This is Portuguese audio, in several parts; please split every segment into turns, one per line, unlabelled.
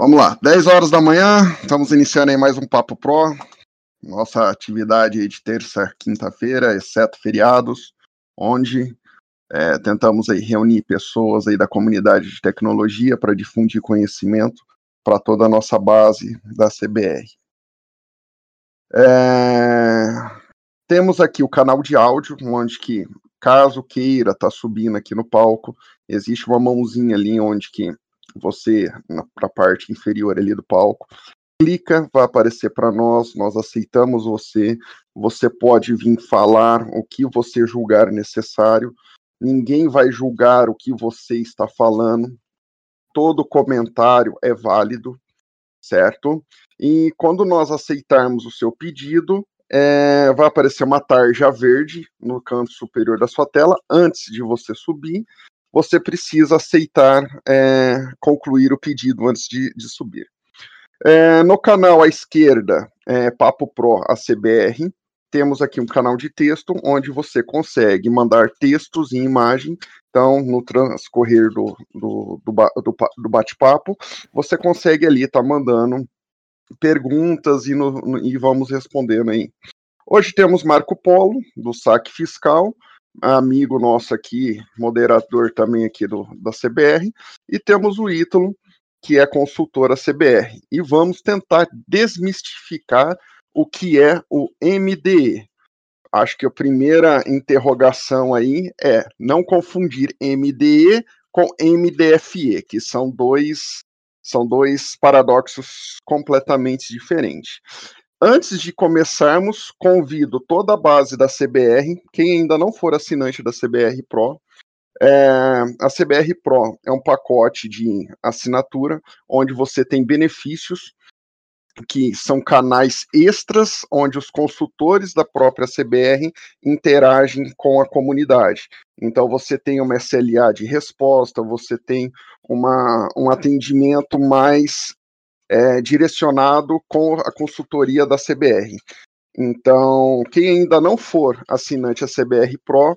Vamos lá, 10 horas da manhã, estamos iniciando aí mais um Papo Pro. Nossa atividade de terça, quinta-feira, exceto feriados, onde é, tentamos aí reunir pessoas aí da comunidade de tecnologia para difundir conhecimento para toda a nossa base da CBR. É, temos aqui o canal de áudio, onde que, caso queira, tá subindo aqui no palco, existe uma mãozinha ali onde que você, para a parte inferior ali do palco, clica, vai aparecer para nós, nós aceitamos você, você pode vir falar o que você julgar necessário, ninguém vai julgar o que você está falando, todo comentário é válido, certo? E quando nós aceitarmos o seu pedido, é, vai aparecer uma tarja verde no canto superior da sua tela antes de você subir você precisa aceitar é, concluir o pedido antes de, de subir. É, no canal à esquerda, é, Papo Pro ACBR, temos aqui um canal de texto onde você consegue mandar textos e imagem. Então, no transcorrer do, do, do, do bate-papo, você consegue ali estar tá mandando perguntas e, no, no, e vamos respondendo aí. Hoje temos Marco Polo, do saque fiscal, amigo nosso aqui, moderador também aqui do, da CBR, e temos o Ítalo, que é consultora CBR. E vamos tentar desmistificar o que é o MDE. Acho que a primeira interrogação aí é não confundir MDE com MDFE, que são dois são dois paradoxos completamente diferentes. Antes de começarmos, convido toda a base da CBR, quem ainda não for assinante da CBR Pro, é, a CBR Pro é um pacote de assinatura onde você tem benefícios que são canais extras onde os consultores da própria CBR interagem com a comunidade. Então você tem uma SLA de resposta, você tem uma, um atendimento mais é, direcionado com a consultoria da CBR. Então, quem ainda não for assinante a CBR Pro,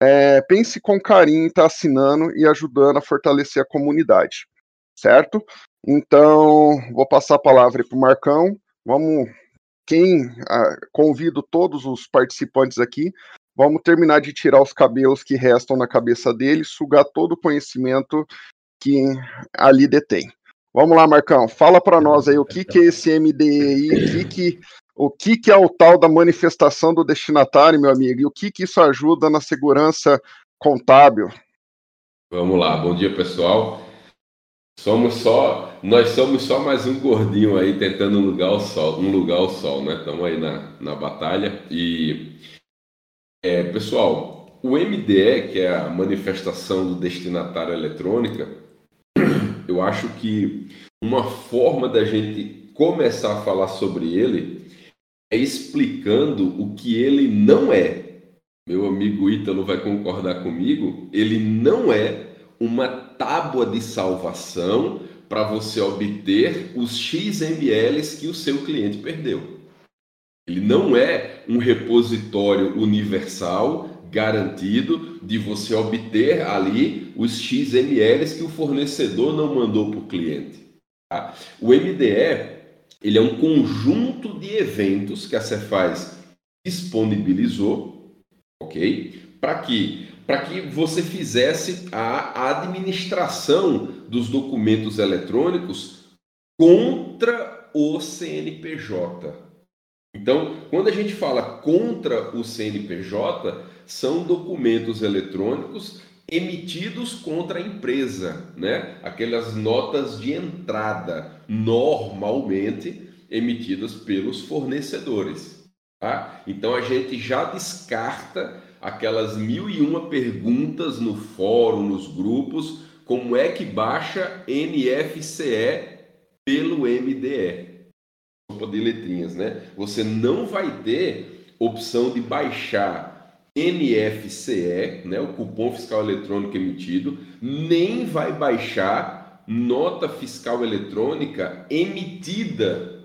é, pense com carinho em estar tá assinando e ajudando a fortalecer a comunidade, certo? Então, vou passar a palavra para o Marcão. Vamos, quem ah, convido todos os participantes aqui, vamos terminar de tirar os cabelos que restam na cabeça dele, sugar todo o conhecimento que ali detém. Vamos lá, Marcão, fala para nós aí o que, que é esse MDE o que, que, o que, que é o tal da manifestação do destinatário, meu amigo, e o que, que isso ajuda na segurança contábil.
Vamos lá, bom dia pessoal. Somos só, nós somos só mais um gordinho aí tentando um lugar ao sol, um lugar ao sol, né? Estamos aí na, na batalha e é, pessoal, o MDE, que é a manifestação do destinatário eletrônica, eu acho que uma forma da gente começar a falar sobre ele é explicando o que ele não é. Meu amigo Ítalo vai concordar comigo, ele não é uma tábua de salvação para você obter os XMLs que o seu cliente perdeu. Ele não é um repositório universal garantido de você obter ali os XMLs que o fornecedor não mandou para o cliente. Tá? O MDE ele é um conjunto de eventos que a Cefaz disponibilizou, ok? Para que para que você fizesse a administração dos documentos eletrônicos contra o CNPJ. Então, quando a gente fala contra o CNPJ, são documentos eletrônicos emitidos contra a empresa, né? Aquelas notas de entrada, normalmente emitidas pelos fornecedores. Tá? Então a gente já descarta aquelas mil e uma perguntas no fórum, nos grupos, como é que baixa NFCE pelo MDE? Sopa de letrinhas, né? Você não vai ter opção de baixar NFCE, né, o cupom fiscal eletrônico emitido, nem vai baixar nota fiscal eletrônica emitida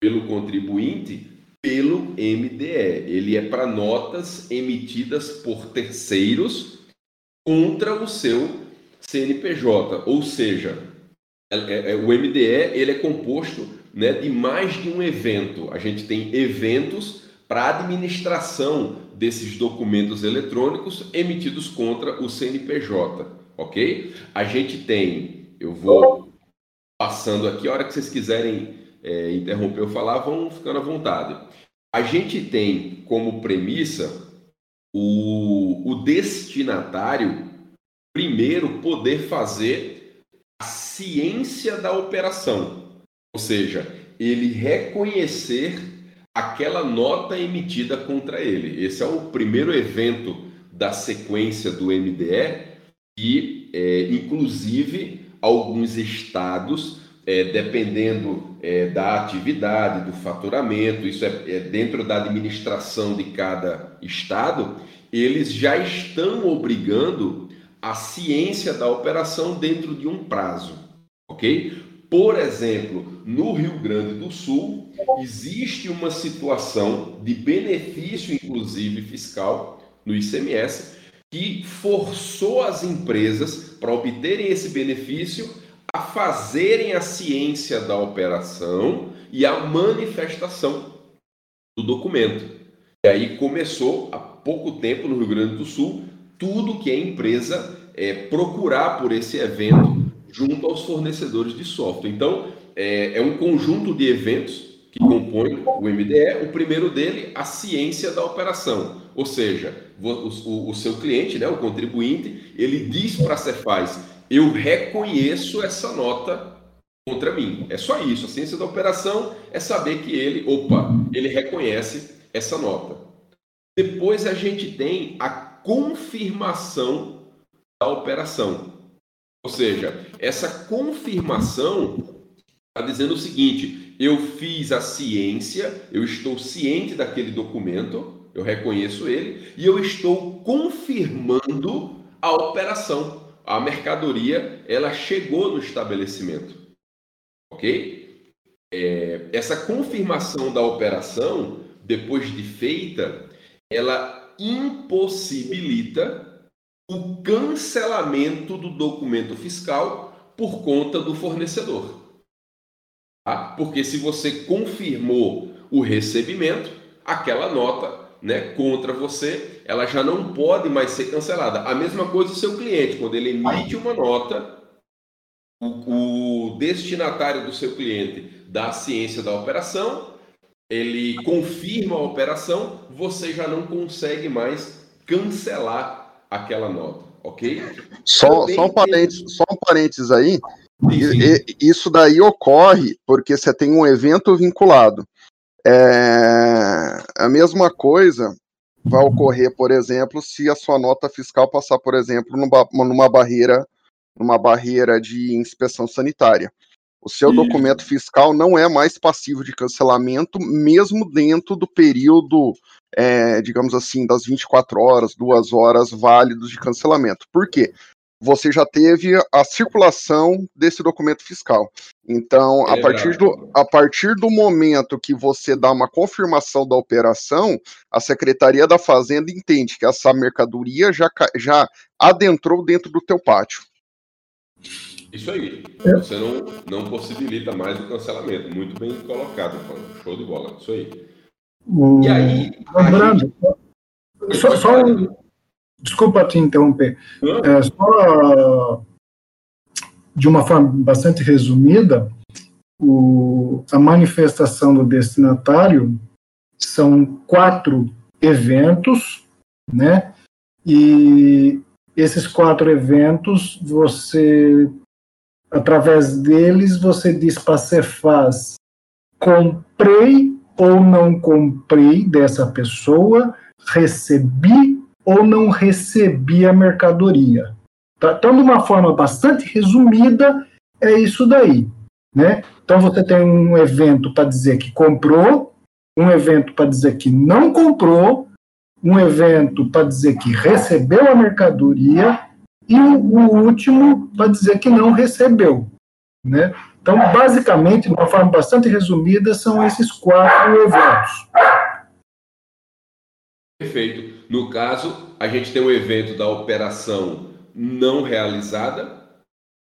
pelo contribuinte pelo MDE. Ele é para notas emitidas por terceiros contra o seu CNPJ, ou seja, é, é, o MDE ele é composto né, de mais de um evento. A gente tem eventos para administração desses documentos eletrônicos emitidos contra o CNPJ, ok? A gente tem, eu vou passando aqui, a hora que vocês quiserem é, interromper ou falar, vão ficando à vontade. A gente tem como premissa o, o destinatário primeiro poder fazer a ciência da operação, ou seja, ele reconhecer aquela nota emitida contra ele. Esse é o primeiro evento da sequência do MDE e, é, inclusive, alguns estados, é, dependendo é, da atividade, do faturamento, isso é, é dentro da administração de cada estado, eles já estão obrigando a ciência da operação dentro de um prazo, ok? Por exemplo, no Rio Grande do Sul, existe uma situação de benefício, inclusive fiscal, no ICMS, que forçou as empresas, para obterem esse benefício, a fazerem a ciência da operação e a manifestação do documento. E aí começou, há pouco tempo, no Rio Grande do Sul, tudo que a empresa é, procurar por esse evento junto aos fornecedores de software. Então, é, é um conjunto de eventos que compõem o MDE. O primeiro dele, a ciência da operação. Ou seja, o, o, o seu cliente, né, o contribuinte, ele diz para a Cefaz, eu reconheço essa nota contra mim. É só isso. A ciência da operação é saber que ele, opa, ele reconhece essa nota. Depois a gente tem a confirmação da operação. Ou seja, essa confirmação está dizendo o seguinte: eu fiz a ciência, eu estou ciente daquele documento, eu reconheço ele, e eu estou confirmando a operação. A mercadoria ela chegou no estabelecimento, ok? É, essa confirmação da operação, depois de feita, ela impossibilita o cancelamento do documento fiscal por conta do fornecedor. Tá? Porque se você confirmou o recebimento, aquela nota né, contra você, ela já não pode mais ser cancelada. A mesma coisa o seu cliente, quando ele emite uma nota, o, o destinatário do seu cliente dá ciência da operação, ele confirma a operação, você já não consegue mais cancelar aquela nota, ok?
Só, só, um, parênteses, só um parênteses aí. Sim, sim. Isso daí ocorre porque você tem um evento vinculado. É, a mesma coisa vai ocorrer, por exemplo, se a sua nota fiscal passar, por exemplo, numa, numa barreira, numa barreira de inspeção sanitária. O seu documento fiscal não é mais passivo de cancelamento, mesmo dentro do período, é, digamos assim, das 24 horas, duas horas válidos de cancelamento. Por quê? Você já teve a circulação desse documento fiscal. Então, a partir, do, a partir do momento que você dá uma confirmação da operação, a Secretaria da Fazenda entende que essa mercadoria já, já adentrou dentro do teu pátio.
Isso aí. É. Você não, não possibilita mais o cancelamento. Muito bem colocado, Show de bola. Isso aí.
O... E aí. Lembrando, gente... só, só Desculpa te interromper. É, só de uma forma bastante resumida, o, a manifestação do destinatário são quatro eventos, né? E esses quatro eventos, você através deles você diz para a Cefaz comprei ou não comprei dessa pessoa, recebi ou não recebi a mercadoria. Tá? Então, de uma forma bastante resumida, é isso daí. Né? Então, você tem um evento para dizer que comprou, um evento para dizer que não comprou, um evento para dizer que recebeu a mercadoria e o último para dizer que não recebeu. Né? Então, basicamente, de uma forma bastante resumida, são esses quatro eventos.
Perfeito. No caso, a gente tem o evento da operação não realizada,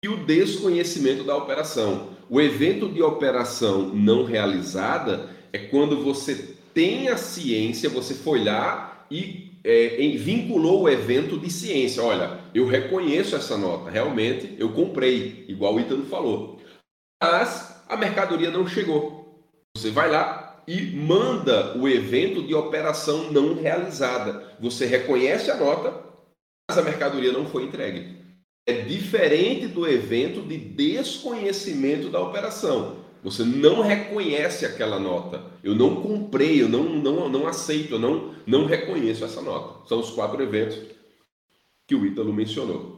e o desconhecimento da operação. O evento de operação não realizada é quando você tem a ciência, você foi lá e é, em, vinculou o evento de ciência. Olha, eu reconheço essa nota, realmente eu comprei, igual o Ítalo falou. Mas a mercadoria não chegou. Você vai lá e manda o evento de operação não realizada. Você reconhece a nota, mas a mercadoria não foi entregue. É diferente do evento de desconhecimento da operação. Você não reconhece aquela nota. Eu não comprei, eu não, não, não aceito, eu não, não reconheço essa nota. São os quatro eventos que o Ítalo mencionou.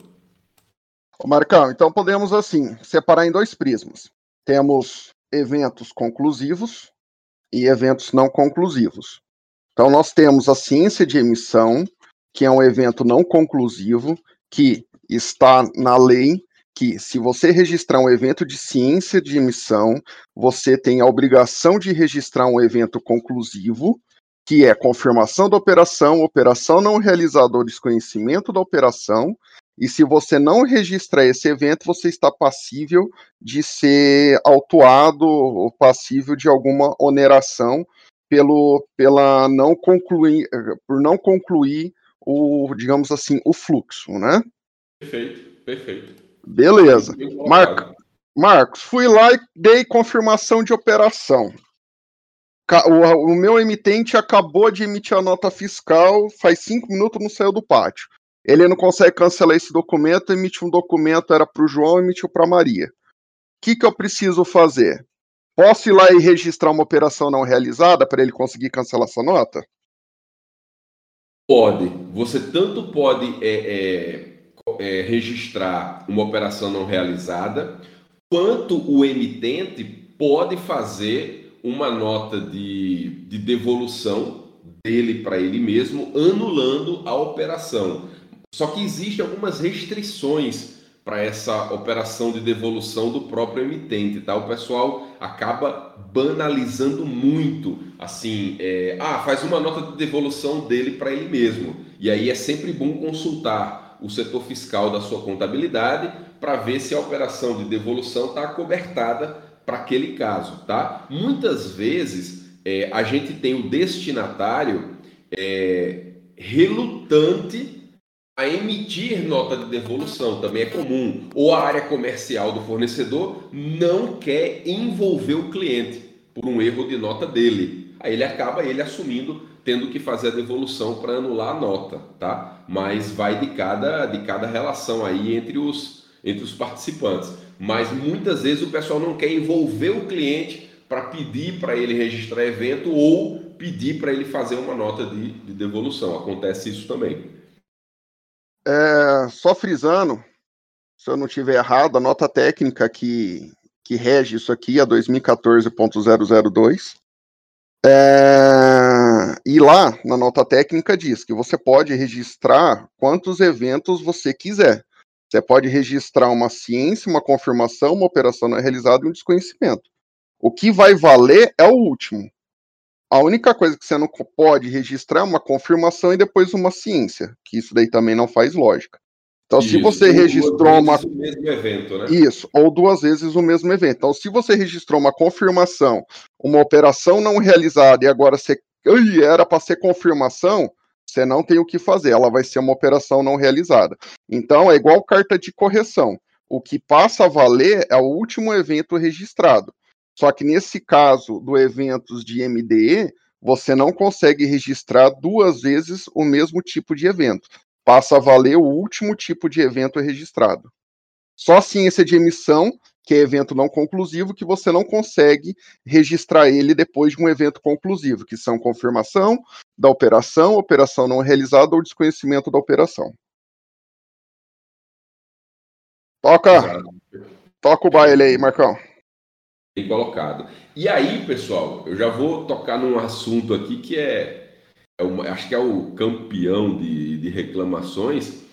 Ô Marcão, então podemos assim separar em dois prismas. Temos eventos conclusivos e eventos não conclusivos. Então nós temos a ciência de emissão, que é um evento não conclusivo, que está na lei que se você registrar um evento de ciência de emissão, você tem a obrigação de registrar um evento conclusivo, que é confirmação da operação, operação não realizada ou desconhecimento da operação, e se você não registrar esse evento, você está passível de ser autuado ou passível de alguma oneração pelo, pela não concluir, por não concluir o, digamos assim, o fluxo, né?
Perfeito, perfeito.
Beleza. Mar... Marcos, fui lá e dei confirmação de operação. O, o, meu emitente acabou de emitir a nota fiscal, faz cinco minutos não saiu do pátio. Ele não consegue cancelar esse documento, emitiu um documento, era para o João, emitiu para Maria. O que, que eu preciso fazer? Posso ir lá e registrar uma operação não realizada para ele conseguir cancelar essa nota?
Pode. Você tanto pode é, é é, registrar uma operação não realizada, quanto o emitente pode fazer uma nota de, de devolução dele para ele mesmo, anulando a operação. Só que existem algumas restrições para essa operação de devolução do próprio emitente, tá? O pessoal acaba banalizando muito, assim, é, ah, faz uma nota de devolução dele para ele mesmo. E aí é sempre bom consultar o setor fiscal da sua contabilidade para ver se a operação de devolução está cobertada para aquele caso, tá? Muitas vezes é, a gente tem o destinatário é, relutante a emitir nota de devolução, também é comum, ou a área comercial do fornecedor não quer envolver o cliente por um erro de nota dele. Aí ele acaba ele assumindo tendo que fazer a devolução para anular a nota, tá? Mas vai de cada, de cada relação aí entre os, entre os participantes. Mas muitas vezes o pessoal não quer envolver o cliente para pedir para ele registrar evento ou pedir para ele fazer uma nota de, de devolução. Acontece isso também.
É, só frisando, se eu não tiver errado, a nota técnica que, que rege isso aqui é 2014.002. É, e lá, na nota técnica, diz que você pode registrar quantos eventos você quiser. Você pode registrar uma ciência, uma confirmação, uma operação não realizada e um desconhecimento. O que vai valer é o último. A única coisa que você não pode registrar é uma confirmação e depois uma ciência, que isso daí também não faz lógica. Então, Isso, se você registrou uma. O
mesmo evento, né?
Isso, ou duas vezes o mesmo evento. Então, se você registrou uma confirmação, uma operação não realizada e agora você. Ui, era para ser confirmação, você não tem o que fazer, ela vai ser uma operação não realizada. Então, é igual carta de correção. O que passa a valer é o último evento registrado. Só que nesse caso do eventos de MDE, você não consegue registrar duas vezes o mesmo tipo de evento passa a valer o último tipo de evento registrado. Só a ciência de emissão, que é evento não conclusivo, que você não consegue registrar ele depois de um evento conclusivo, que são confirmação da operação, operação não realizada ou desconhecimento da operação. Toca, toca o baile aí, Marcão.
Bem colocado. E aí, pessoal, eu já vou tocar num assunto aqui que é é o, acho que é o campeão de, de reclamações,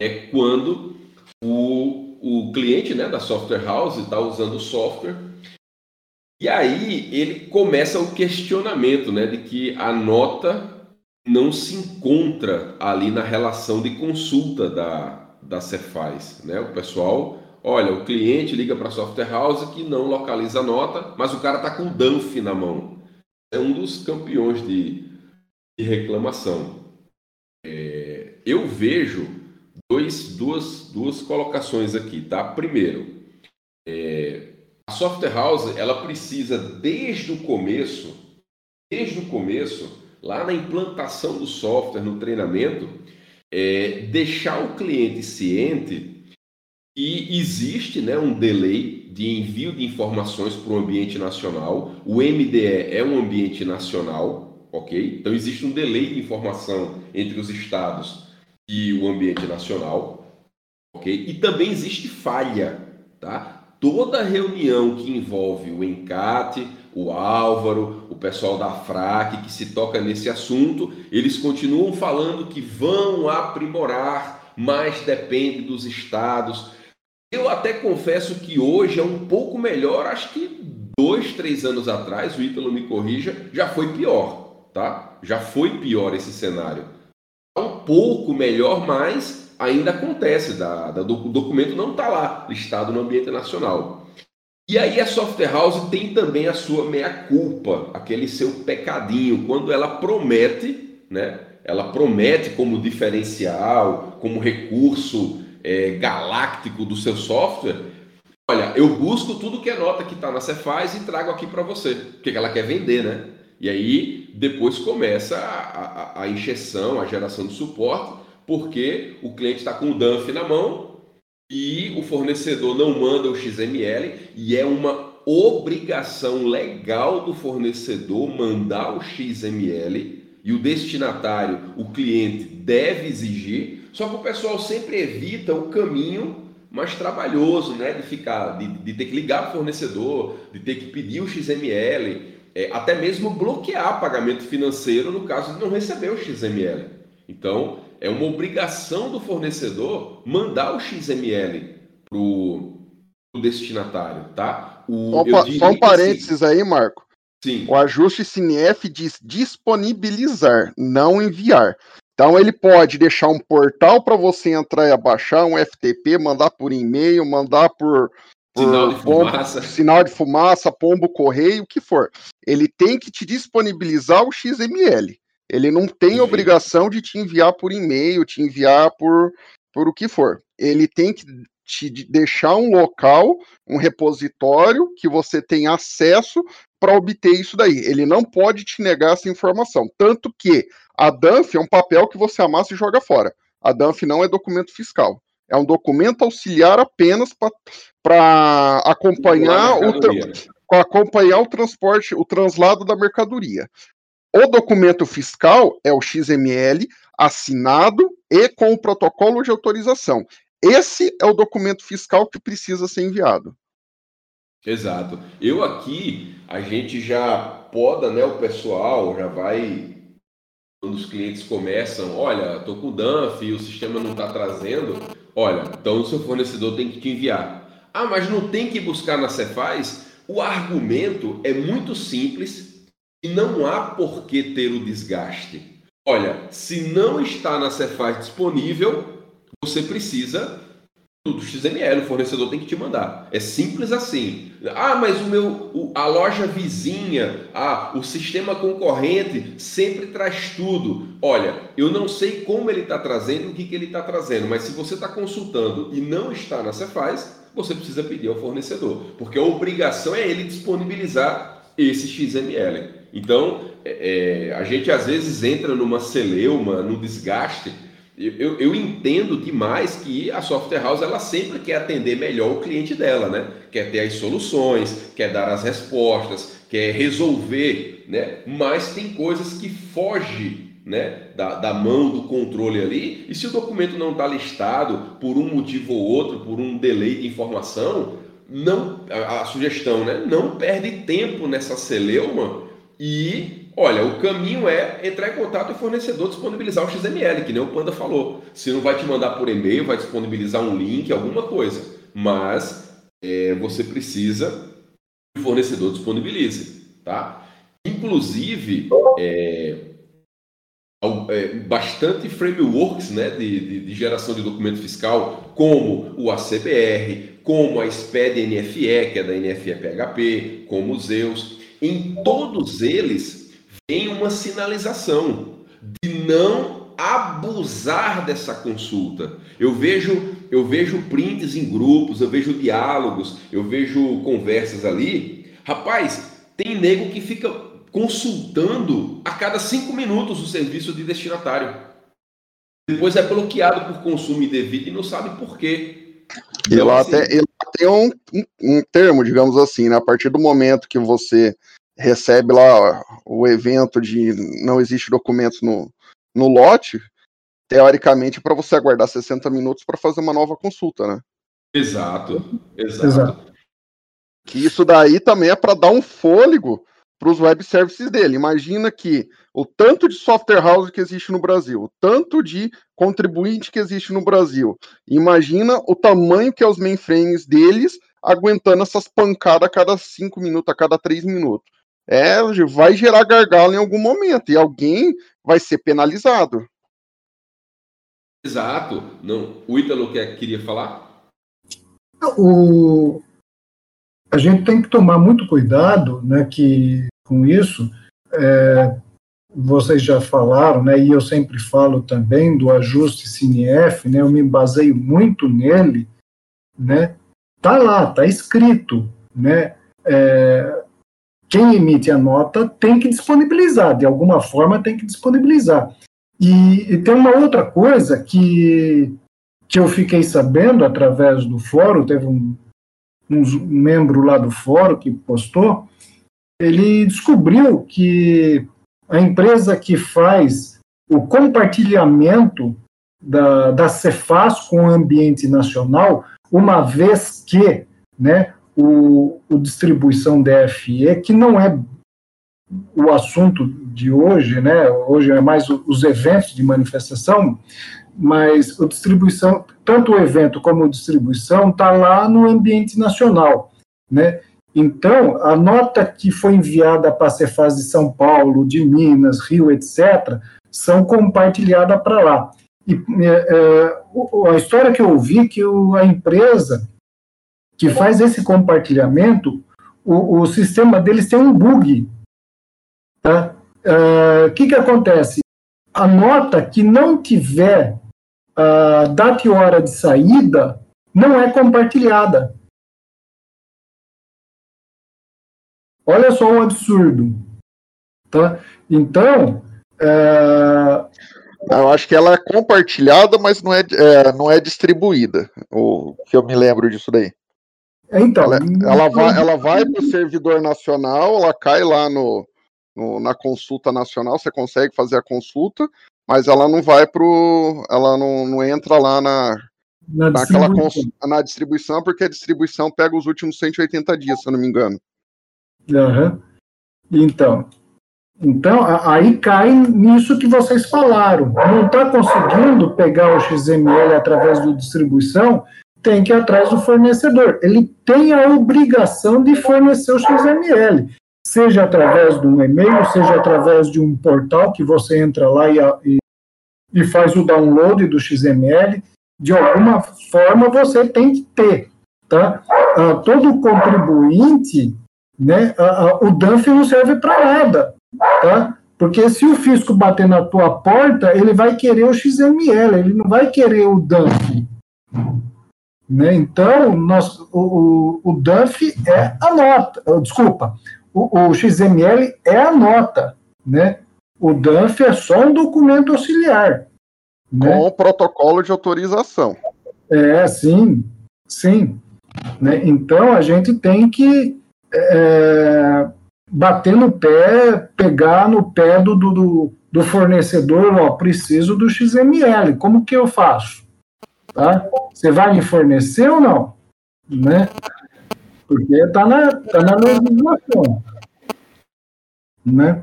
é quando o, o cliente né, da software house está usando o software e aí ele começa o questionamento né, de que a nota não se encontra ali na relação de consulta da, da Cefaz. Né? O pessoal Olha, o cliente liga para a software house que não localiza a nota, mas o cara está com o DANF na mão. É um dos campeões de, de reclamação. É, eu vejo dois, duas, duas colocações aqui, tá? Primeiro, é, a software house ela precisa desde o começo, desde o começo, lá na implantação do software, no treinamento, é, deixar o cliente ciente que existe né, um delay de envio de informações para o ambiente nacional. O MDE é um ambiente nacional, ok? Então existe um delay de informação entre os estados e o ambiente nacional, ok? E também existe falha, tá? Toda reunião que envolve o encate, o Álvaro, o pessoal da FRAC que se toca nesse assunto, eles continuam falando que vão aprimorar, mas depende dos estados. Eu até confesso que hoje é um pouco melhor, acho que dois, três anos atrás, o Ítalo me corrija, já foi pior, tá? Já foi pior esse cenário. Pouco melhor, mas ainda acontece, da, da, o documento não está lá listado no ambiente nacional. E aí a software house tem também a sua meia-culpa, aquele seu pecadinho, quando ela promete, né? Ela promete como diferencial, como recurso é, galáctico do seu software. Olha, eu busco tudo que é nota que está na Cefaz e trago aqui para você, porque ela quer vender, né? E aí depois começa a, a, a injeção, a geração de suporte, porque o cliente está com o DANF na mão e o fornecedor não manda o XML e é uma obrigação legal do fornecedor mandar o XML e o destinatário, o cliente, deve exigir. Só que o pessoal sempre evita o caminho mais trabalhoso, né? De ficar, de, de ter que ligar para o fornecedor, de ter que pedir o XML, é, até mesmo bloquear pagamento financeiro no caso de não receber o XML. Então, é uma obrigação do fornecedor mandar o XML para o destinatário, tá? O,
só, só um parênteses assim, aí, Marco.
Sim.
O ajuste CNF diz disponibilizar, não enviar. Então ele pode deixar um portal para você entrar e baixar um FTP, mandar por e-mail, mandar por
sinal de pombo, fumaça,
sinal de fumaça, pombo correio, o que for. Ele tem que te disponibilizar o XML. Ele não tem obrigação de te enviar por e-mail, te enviar por, por o que for. Ele tem que te deixar um local, um repositório que você tem acesso para obter isso daí. Ele não pode te negar essa informação. Tanto que a DANF é um papel que você amassa e joga fora. A DANF não é documento fiscal. É um documento auxiliar apenas para acompanhar o, acompanhar o transporte, o translado da mercadoria. O documento fiscal é o XML assinado e com o protocolo de autorização. Esse é o documento fiscal que precisa ser enviado.
Exato. Eu aqui, a gente já poda, né, o pessoal, já vai quando os clientes começam, olha, estou com o DANF e o sistema não está trazendo, olha, então o seu fornecedor tem que te enviar. Ah, mas não tem que buscar na Cefaz? O argumento é muito simples e não há por que ter o desgaste. Olha, se não está na Cefaz disponível, você precisa do XML, o fornecedor tem que te mandar. É simples assim. Ah, mas o meu, a loja vizinha, ah, o sistema concorrente sempre traz tudo. Olha, eu não sei como ele está trazendo, o que, que ele está trazendo, mas se você está consultando e não está na Cefaz, você precisa pedir ao fornecedor, porque a obrigação é ele disponibilizar esse XML. Então, é, é, a gente às vezes entra numa celeuma, no desgaste. Eu, eu, entendo demais que a software house ela sempre quer atender melhor o cliente dela, né? Quer ter as soluções, quer dar as respostas, quer resolver, né? Mas tem coisas que fogem né, da, da, mão do controle ali, e se o documento não está listado por um motivo ou outro, por um delay de informação, não a, a sugestão, né, não perde tempo nessa celeuma e, olha, o caminho é entrar em contato com o fornecedor disponibilizar o XML, que nem o Panda falou. Se não vai te mandar por e-mail, vai disponibilizar um link, alguma coisa. Mas é, você precisa que o fornecedor disponibilize, tá? Inclusive, é, é, bastante frameworks né, de, de, de, geração de documento fiscal, como o ACBR, como a SPED NFE, que é da NFE PHP, como o Zeus. Em todos eles vem uma sinalização de não abusar dessa consulta. Eu vejo, eu vejo prints em grupos, eu vejo diálogos, eu vejo conversas ali. Rapaz, tem nego que fica consultando a cada cinco minutos o serviço de destinatário. Depois é bloqueado por consumo indevido e não sabe por quê.
Então, ele, assim, até, ele tem um, um, um, termo, digamos assim, né? a partir do momento que você recebe lá o evento de não existe documentos no, no lote, teoricamente, para você aguardar 60 minutos para fazer uma nova consulta, né?
Exato, exato. exato.
Que isso daí também é para dar um fôlego para os web services dele. Imagina que o tanto de software house que existe no Brasil, o tanto de contribuinte que existe no Brasil. Imagina o tamanho que é os mainframes deles aguentando essas pancadas a cada cinco minutos, a cada três minutos. É, vai gerar gargalo em algum momento e alguém vai ser penalizado.
Exato. Não, o Ítalo quer, queria falar?
O, a gente tem que tomar muito cuidado né, que, com isso. É, vocês já falaram, né, e eu sempre falo também do ajuste CINEF, né, eu me baseio muito nele, né, tá lá, tá escrito, né, é, quem emite a nota tem que disponibilizar, de alguma forma tem que disponibilizar. E, e tem uma outra coisa que, que eu fiquei sabendo através do fórum, teve um, um membro lá do fórum que postou, ele descobriu que a empresa que faz o compartilhamento da, da Cefaz com o ambiente nacional, uma vez que né, o, o distribuição DFE, que não é o assunto de hoje, né? Hoje é mais os eventos de manifestação, mas o distribuição, tanto o evento como a distribuição está lá no ambiente nacional, né? Então, a nota que foi enviada para a Cefaz de São Paulo, de Minas, Rio, etc., são compartilhadas para lá. E é, é, a história que eu ouvi que o, a empresa que faz esse compartilhamento, o, o sistema deles tem um bug. Tá? O uh, que, que acontece? A nota que não tiver uh, data e hora de saída não é compartilhada. Olha só o absurdo. Tá? Então. Uh...
Eu acho que ela é compartilhada, mas não é, é, não é distribuída. O que eu me lembro disso daí. Então, ela, ela vai, ela vai para o servidor nacional, ela cai lá no, no, na consulta nacional, você consegue fazer a consulta, mas ela não vai para ela não, não entra lá na, na, naquela distribuição. na distribuição, porque a distribuição pega os últimos 180 dias, se eu não me engano.
Uhum. Então, então aí cai nisso que vocês falaram. Não está conseguindo pegar o XML através do distribuição, tem que ir atrás do fornecedor. Ele tem a obrigação de fornecer o XML, seja através de um e-mail, seja através de um portal que você entra lá e, e, e faz o download do XML. De alguma forma você tem que ter. Tá? Ah, todo contribuinte, né, ah, ah, o DANF não serve para nada. Tá? Porque se o fisco bater na tua porta, ele vai querer o XML, ele não vai querer o DANF. Né? Então, nós, o, o, o DUNF é a nota, desculpa, o, o, XML é a nota, né? O DUNF é só um documento auxiliar.
Né? Com o protocolo de autorização.
É, sim, sim. Né? Então, a gente tem que é, bater no pé, pegar no pé do, do, do fornecedor, ó, preciso do XML, como que eu faço? Tá? Você vai me fornecer ou não? Né? Porque está na, tá na legislação. Né?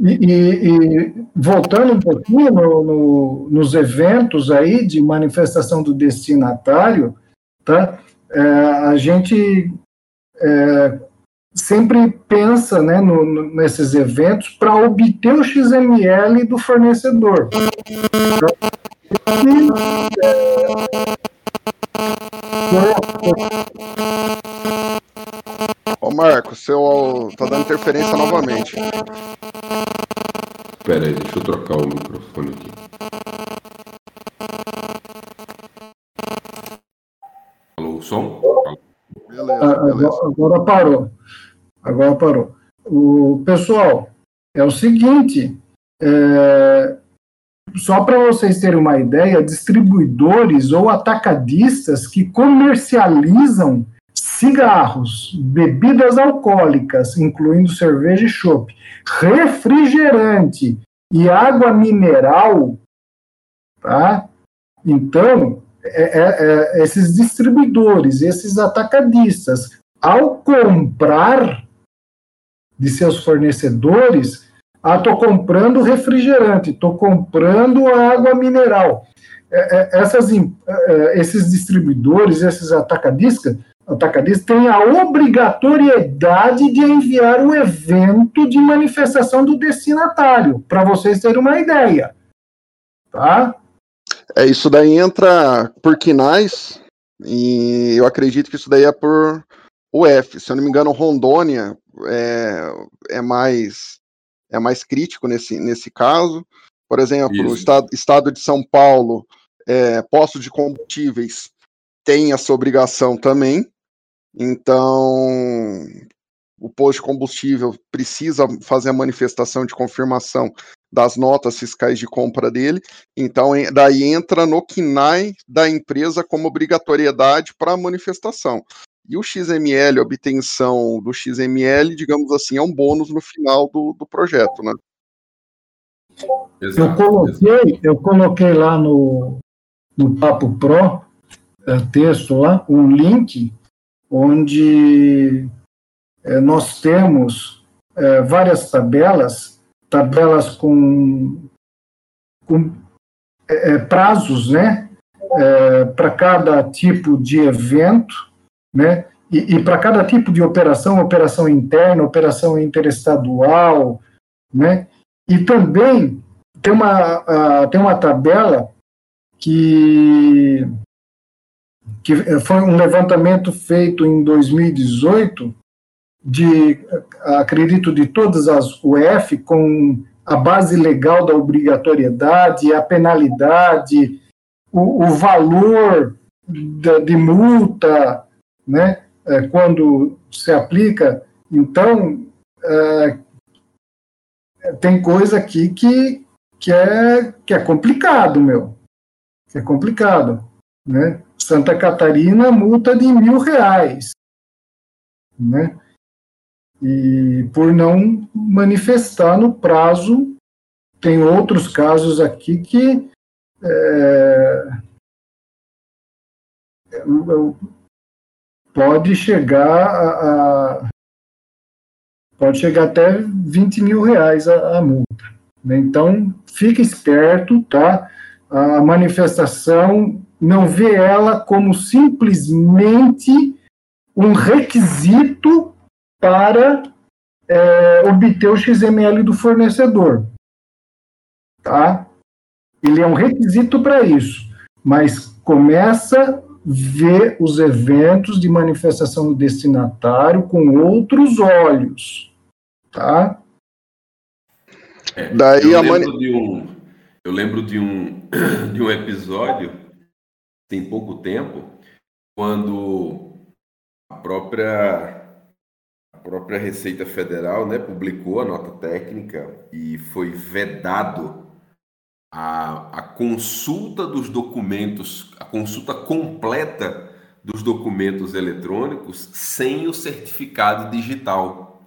E, e, e, voltando um pouquinho no, no, nos eventos aí de manifestação do destinatário, tá? É, a gente é, sempre pensa né, no, no, nesses eventos para obter o XML do fornecedor.
Ô Marco, seu tá dando interferência novamente.
Espera aí, deixa eu trocar o microfone aqui. Alô, som?
Beleza, ah, beleza. Agora, agora parou. Agora parou. O pessoal, é o seguinte, é, só para vocês terem uma ideia, distribuidores ou atacadistas que comercializam cigarros, bebidas alcoólicas, incluindo cerveja e chopp, refrigerante e água mineral, tá? Então, é, é, é, esses distribuidores, esses atacadistas, ao comprar de seus fornecedores, ah, estou comprando refrigerante, estou comprando água mineral. É, é, essas, é, esses distribuidores, esses atacadistas, atacadistas têm a obrigatoriedade de enviar o evento de manifestação do destinatário, para vocês terem uma ideia. Tá?
É, isso daí entra por quinais, e eu acredito que isso daí é por UF. Se eu não me engano, Rondônia é, é mais é mais crítico nesse, nesse caso. Por exemplo, Isso. o estado, estado de São Paulo, é, postos de combustíveis tem essa obrigação também. Então, o posto de combustível precisa fazer a manifestação de confirmação das notas fiscais de compra dele. Então, daí entra no KINAI da empresa como obrigatoriedade para a manifestação. E o XML, a obtenção do XML, digamos assim, é um bônus no final do, do projeto, né?
Exato, eu, coloquei, eu coloquei lá no, no Papo Pro, é, texto lá, um link onde é, nós temos é, várias tabelas, tabelas com, com prazos, né, é, para cada tipo de evento, né? E, e para cada tipo de operação, operação interna, operação interestadual, né? E também tem uma, uh, tem uma tabela que, que foi um levantamento feito em 2018 de, acredito, de todas as UF com a base legal da obrigatoriedade, a penalidade, o, o valor de, de multa, né, é, quando se aplica, então é, tem coisa aqui que, que, é, que é complicado, meu. Que é complicado. Né? Santa Catarina, multa de mil reais. Né? E por não manifestar no prazo, tem outros casos aqui que é, pode chegar a, a pode chegar até 20 mil reais a, a multa. Né? Então, fique esperto, tá? A manifestação não vê ela como simplesmente um requisito para é, obter o XML do fornecedor, tá? Ele é um requisito para isso, mas começa ver os eventos de manifestação do destinatário com outros olhos, tá?
É, Daí eu, lembro mani... de um, eu lembro de um, de um episódio, tem pouco tempo, quando a própria a própria Receita Federal né, publicou a nota técnica e foi vedado a, a consulta dos documentos, a consulta completa dos documentos eletrônicos sem o certificado digital.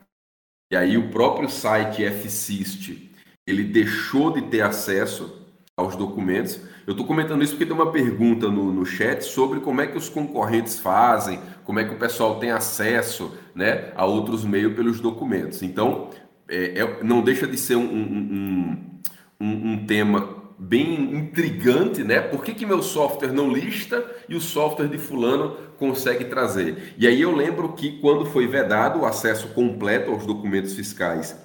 E aí o próprio site FSIST, ele deixou de ter acesso aos documentos. Eu estou comentando isso porque tem uma pergunta no, no chat sobre como é que os concorrentes fazem, como é que o pessoal tem acesso né, a outros meios pelos documentos. Então, é, é, não deixa de ser um, um, um um, um tema bem intrigante, né? Por que, que meu software não lista e o software de fulano consegue trazer? E aí eu lembro que quando foi vedado o acesso completo aos documentos fiscais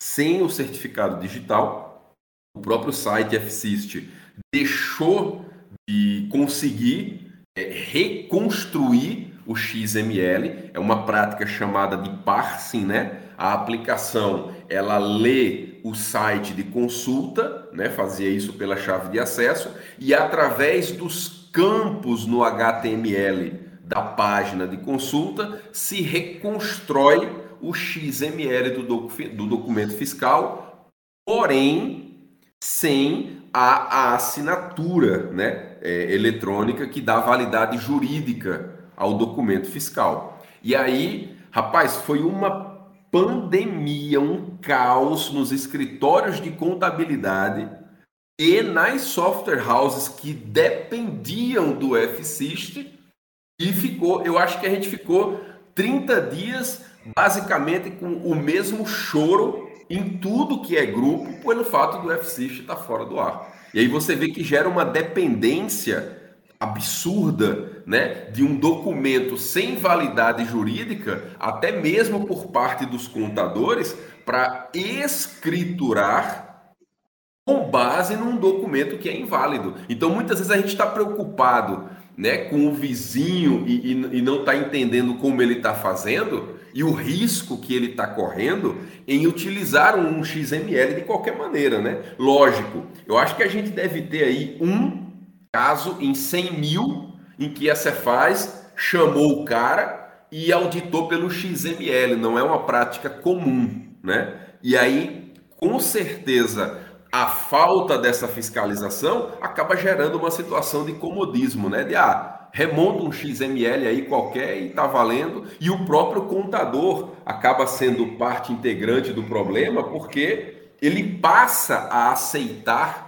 sem o certificado digital, o próprio site FSIST deixou de conseguir é, reconstruir o XML, é uma prática chamada de parsing, né? A aplicação ela lê o site de consulta, né? Fazia isso pela chave de acesso e através dos campos no HTML da página de consulta se reconstrói o XML do, docu do documento fiscal, porém sem a, a assinatura, né? É, eletrônica que dá validade jurídica ao documento fiscal. E aí, rapaz, foi uma pandemia, um caos nos escritórios de contabilidade e nas software houses que dependiam do FSIST e ficou, eu acho que a gente ficou 30 dias basicamente com o mesmo choro em tudo que é grupo pelo fato do FSIST estar fora do ar. E aí você vê que gera uma dependência absurda, né, de um documento sem validade jurídica, até mesmo por parte dos contadores, para escriturar com base num documento que é inválido. Então, muitas vezes a gente está preocupado, né, com o vizinho e, e, e não está entendendo como ele está fazendo e o risco que ele está correndo em utilizar um XML de qualquer maneira, né? Lógico, eu acho que a gente deve ter aí um caso em 100 mil em que a Cefaz chamou o cara e auditou pelo XML, não é uma prática comum, né? E aí, com certeza, a falta dessa fiscalização acaba gerando uma situação de comodismo, né? De ah, remonta um XML aí qualquer e tá valendo, e o próprio contador acaba sendo parte integrante do problema porque ele passa a aceitar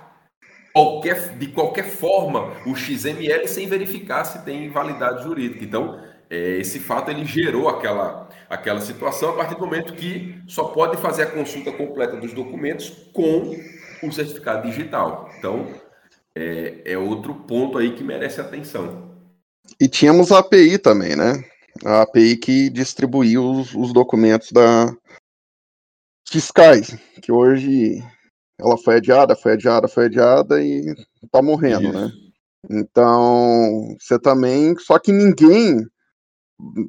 qualquer, de qualquer forma o XML sem verificar se tem validade jurídica. Então, é, esse fato ele gerou aquela, aquela situação a partir do momento que só pode fazer a consulta completa dos documentos com o certificado digital. Então, é, é outro ponto aí que merece atenção.
E tínhamos a API também, né? A API que distribuía os, os documentos da fiscais, que hoje ela foi adiada, foi adiada, foi adiada e tá morrendo, né? Isso. né? Então, você também. Só que ninguém,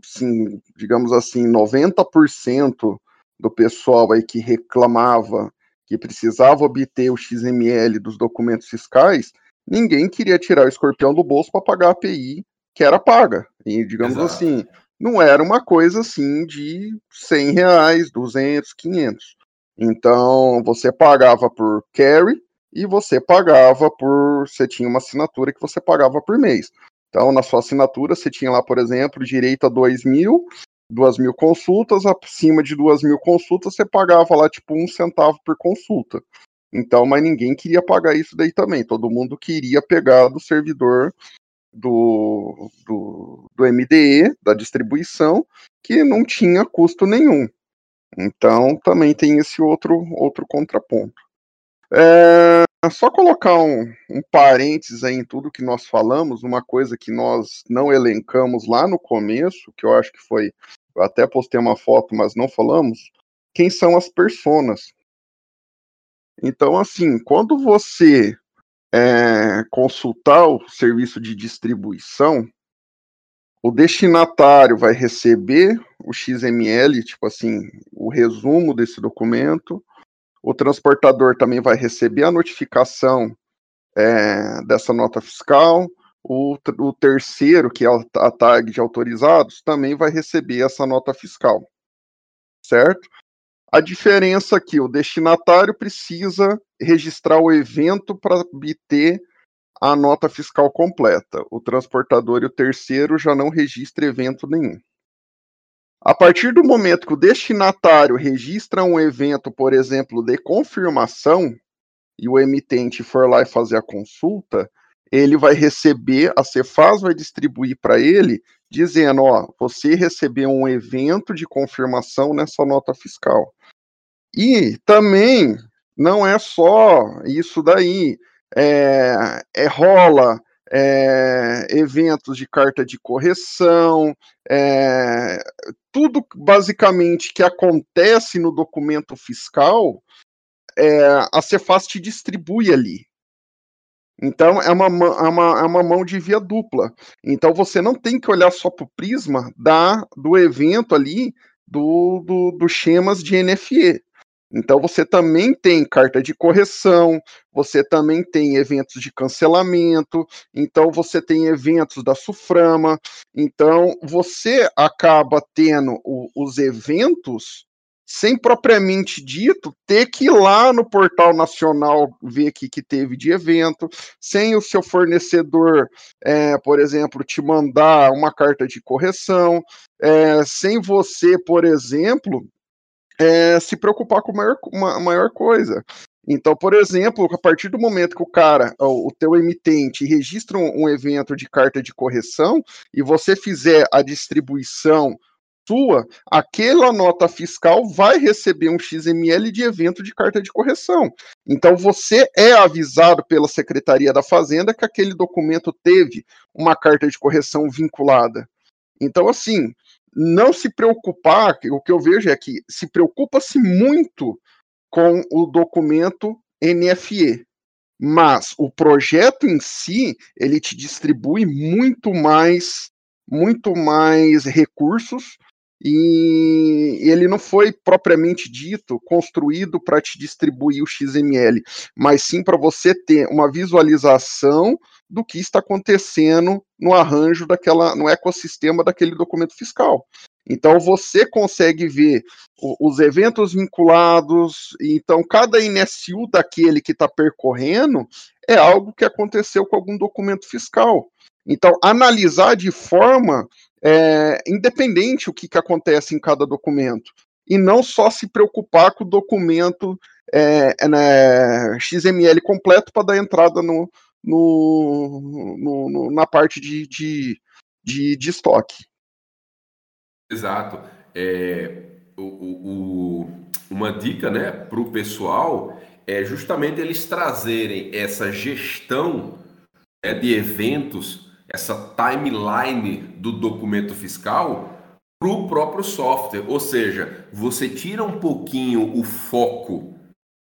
assim, digamos assim, 90% do pessoal aí que reclamava que precisava obter o XML dos documentos fiscais, ninguém queria tirar o escorpião do bolso para pagar a API que era paga. E, digamos Exato. assim, não era uma coisa assim de 100 reais, 200, 500. Então, você pagava por carry e você pagava por. Você tinha uma assinatura que você pagava por mês. Então, na sua assinatura, você tinha lá, por exemplo, direito a 2 mil, 2 mil consultas, acima de 2 mil consultas, você pagava lá, tipo, um centavo por consulta. Então, mas ninguém queria pagar isso daí também. Todo mundo queria pegar do servidor do, do, do MDE, da distribuição, que não tinha custo nenhum. Então também tem esse outro, outro contraponto. É, só colocar um, um parênteses aí em tudo que nós falamos, uma coisa que nós não elencamos lá no começo, que eu acho que foi, eu até postei uma foto, mas não falamos, quem são as personas. Então, assim, quando você é, consultar o serviço de distribuição, o destinatário vai receber o XML, tipo assim, o resumo desse documento. O transportador também vai receber a notificação é, dessa nota fiscal. O, o, terceiro, que é a tag de autorizados, também vai receber essa nota fiscal. Certo? A diferença aqui, o destinatário precisa registrar o evento para obter a nota fiscal completa. O transportador e o terceiro já não registra evento nenhum. A partir do momento que o destinatário registra um evento, por exemplo, de confirmação, e o emitente for lá e fazer a consulta, ele vai receber, a Cefaz vai distribuir para ele, dizendo: ó, você recebeu um evento de confirmação nessa nota fiscal. E também não é só isso daí é, é rola é, eventos de carta de correção, é, tudo basicamente que acontece no documento fiscal, é, a Cefaz te distribui ali. Então é uma, é, uma, é uma mão de via dupla. Então você não tem que olhar só para o prisma da, do evento ali do, do, do schemas de NFE. Então você também tem carta de correção, você também tem eventos de cancelamento, então você tem eventos da Suframa, então você acaba tendo o, os eventos sem propriamente dito ter que ir lá no portal nacional ver o que, teve de evento, sem o seu fornecedor, é, por exemplo, te mandar uma carta de correção, é, sem você, por exemplo, é, se preocupar com maior, uma maior coisa. Então, por exemplo, a partir do momento que o cara, o, teu emitente, registra um, um, evento de carta de correção e você fizer a distribuição sua, aquela nota fiscal vai receber um XML de evento de carta de correção. Então, você é avisado pela Secretaria da Fazenda que aquele documento teve uma carta de correção vinculada. Então, assim, não se preocupar, o que eu vejo é que se preocupa-se muito com o documento NFE, mas o projeto em si, ele te distribui muito mais muito mais recursos e ele não foi propriamente dito construído para te distribuir o XML, mas sim para você ter uma visualização do que está acontecendo no arranjo daquela, no ecossistema daquele documento fiscal. Então você consegue ver os eventos vinculados, então cada INSU daquele que está percorrendo é algo que aconteceu com algum documento fiscal. Então, analisar de forma é, independente o que, que acontece em cada documento. E não só se preocupar com o documento é, né, XML completo para dar entrada no, no, no, no, na parte de, de, de, de estoque.
Exato. É, o, o, uma dica né, para o pessoal é justamente eles trazerem essa gestão né, de eventos essa timeline do documento fiscal para o próprio software. Ou seja, você tira um pouquinho o foco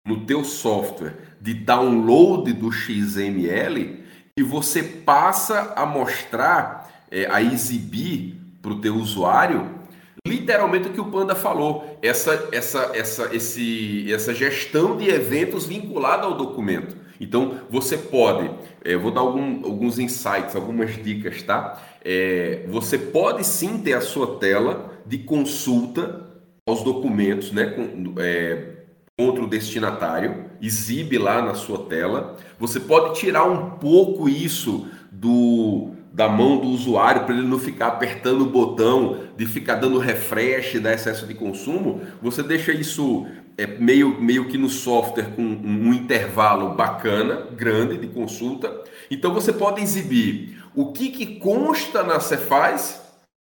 no teu software de download do XML e você passa a mostrar, é, a exibir para o teu usuário literalmente o que o Panda falou, essa, essa, essa, esse, essa gestão de eventos vinculada ao documento. Então, você pode, é, vou dar algum, alguns insights, algumas dicas, tá? É, você pode sim ter a sua tela de consulta aos documentos, né? Com, é, contra o destinatário, exibe lá na sua tela. Você pode tirar um pouco isso do da mão do usuário para ele não ficar apertando o botão, de ficar dando refresh, dar excesso de consumo. Você deixa isso é meio, meio que no software com um, intervalo bacana, grande de consulta. Então você pode exibir o que, que consta na Cefaz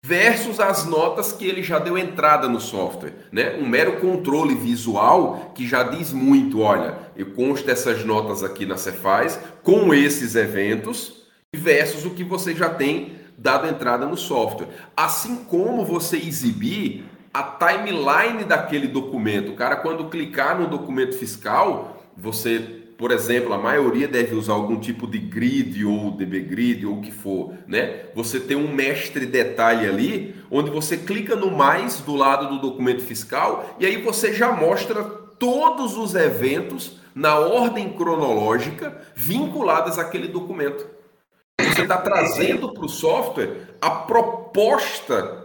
versus as notas que ele já deu entrada no software, né? Um mero controle visual que já diz muito, olha, eu consta essas notas aqui na Cefaz com esses eventos versus o que você já tem dado entrada no software. Assim como você exibir a timeline daquele documento. O cara, quando clicar no documento fiscal, você, por exemplo, a maioria deve usar algum tipo de grid ou DB grid ou o que for, né? Você tem um mestre detalhe ali, onde você clica no mais do lado do documento fiscal e aí você já mostra todos os eventos na ordem cronológica vinculadas àquele documento. Você está trazendo para o software a proposta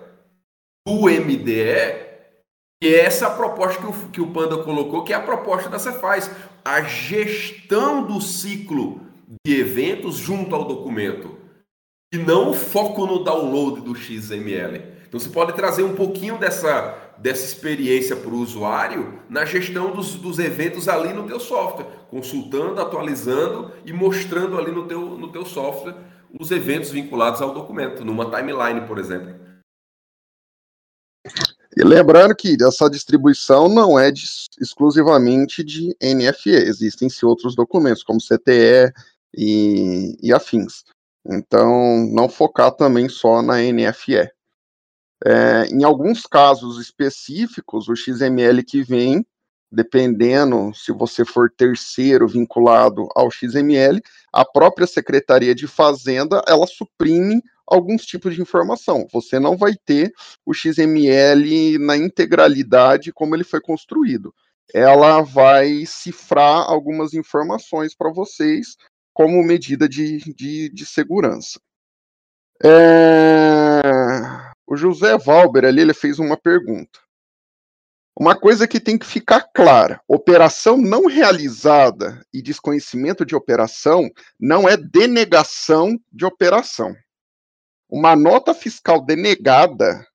do MDE, e é essa proposta que o, que o Panda colocou, que é a proposta da Cefaz, a gestão do ciclo de eventos junto ao documento, e não o foco no download do XML. Então você pode trazer um pouquinho dessa, dessa experiência para o usuário na gestão dos, dos eventos ali no teu software, consultando, atualizando e mostrando ali no teu, no teu software os eventos vinculados ao documento, numa timeline, por exemplo.
E lembrando que essa distribuição não é de, exclusivamente de NFE, existem-se outros documentos, como CTE e, e afins. Então, não focar também só na NFE. É, em alguns casos específicos, o XML que vem, dependendo se você for terceiro vinculado ao XML, a própria Secretaria de Fazenda, ela suprime alguns tipos de informação. Você não vai ter o XML na integralidade como ele foi construído. Ela vai cifrar algumas informações para vocês como medida de, de, de segurança. É... O José Valber ali ele fez uma pergunta. Uma coisa que tem que ficar clara: operação não realizada e desconhecimento de operação não é denegação de operação. Uma nota fiscal denegada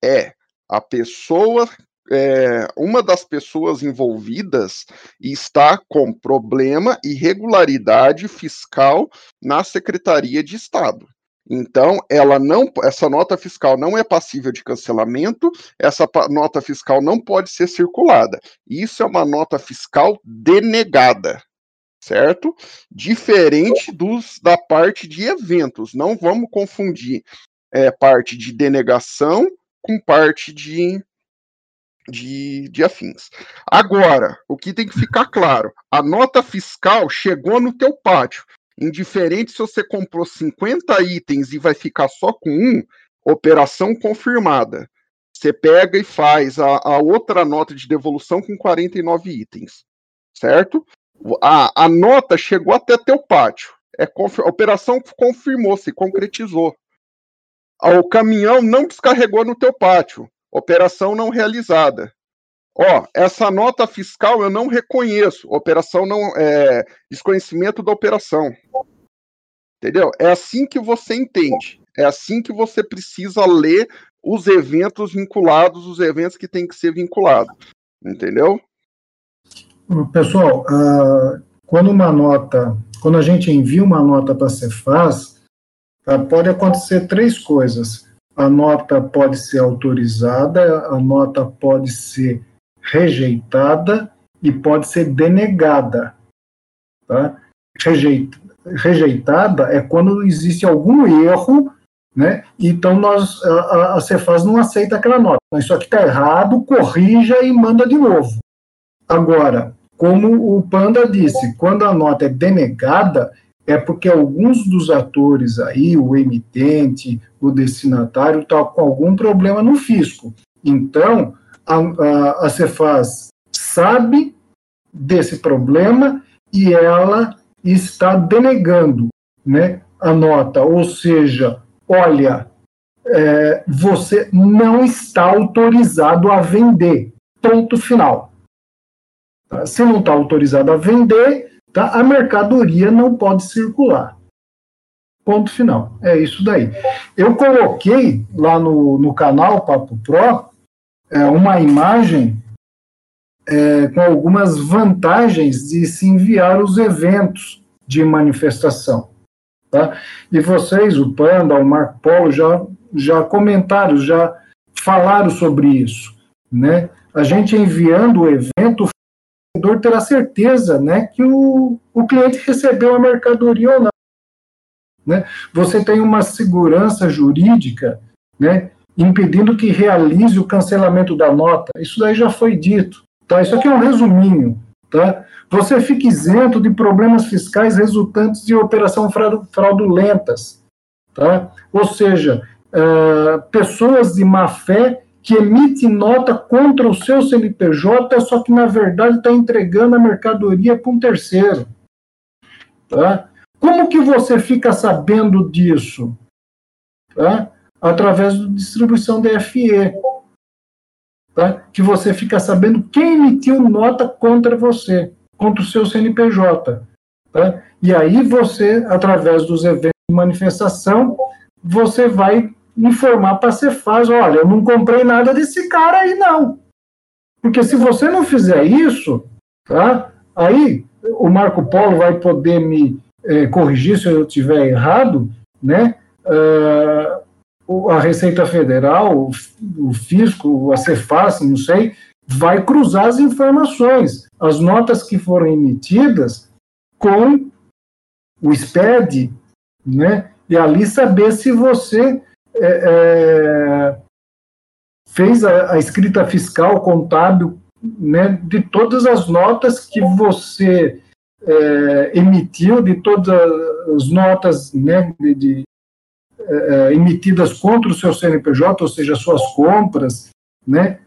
é a pessoa, é, uma das pessoas envolvidas está com problema e irregularidade fiscal na Secretaria de Estado. Então, ela não, essa nota fiscal não é passível de cancelamento, essa nota fiscal não pode ser circulada. Isso é uma nota fiscal denegada certo? Diferente dos da parte de eventos. Não vamos confundir é, parte de denegação com parte de, de, de afins. Agora, o que tem que ficar claro: a nota fiscal chegou no teu pátio. Indiferente se você comprou 50 itens e vai ficar só com um, operação confirmada. Você pega e faz a, a outra nota de devolução com 49 itens, certo? A, a nota chegou até teu pátio. É, a operação confirmou, se concretizou. O caminhão não descarregou no teu pátio. Operação não realizada. Ó, essa nota fiscal eu não reconheço. Operação não é desconhecimento da operação. Entendeu? É assim que você entende. É assim que você precisa ler os eventos vinculados, os eventos que tem que ser vinculados. Entendeu?
Pessoal, uh, quando uma nota, quando a gente envia uma nota para a Cefaz, uh, pode acontecer três coisas. A nota pode ser autorizada, a nota pode ser rejeitada e pode ser denegada. Tá? Rejeita, rejeitada é quando existe algum erro, né? Então nós a, a Cefaz não aceita aquela nota. Isso aqui está errado, corrija e manda de novo. Agora, como o Panda disse, quando a nota é denegada, é porque alguns dos atores aí, o emitente, o destinatário, está com algum problema no fisco. Então, a, a, a Cefaz sabe desse problema e ela está denegando né, a nota, ou seja, olha, é, você não está autorizado a vender, ponto final. Tá? Se não está autorizado a vender, tá? a mercadoria não pode circular. Ponto final. É isso daí. Eu coloquei lá no, no canal Papo Pro é, uma imagem é, com algumas vantagens de se enviar os eventos de manifestação. Tá? E vocês, o Panda, o Marco Polo, já, já comentaram, já falaram sobre isso. Né? A gente enviando o evento, vendedor terá certeza né, que o, o cliente recebeu a mercadoria ou não. Né? Você tem uma segurança jurídica né, impedindo que realize o cancelamento da nota. Isso daí já foi dito. Tá? Isso aqui é um resuminho. Tá? Você fica isento de problemas fiscais resultantes de operação fraudulentas. Tá? Ou seja, uh, pessoas de má fé que emite nota contra o seu CNPJ, só que na verdade está entregando a mercadoria para um terceiro. Tá? Como que você fica sabendo disso? Tá? Através da distribuição DFE. Tá? Que você fica sabendo quem emitiu nota contra você, contra o seu CNPJ. Tá? E aí você, através dos eventos de manifestação, você vai informar para a faz, olha, eu não comprei nada desse cara aí não. Porque se você não fizer isso, tá? Aí o Marco Polo vai poder me é, corrigir se eu estiver errado, né? Uh, a Receita Federal, o fisco, a Cefaz, não sei, vai cruzar as informações, as notas que foram emitidas com o SPED, né? E ali saber se você é, é, fez a, a, escrita fiscal contábil né, de todas as notas que você é, emitiu, de todas as notas né, de, de é, emitidas contra o seu CNPJ, ou seja, suas compras, né?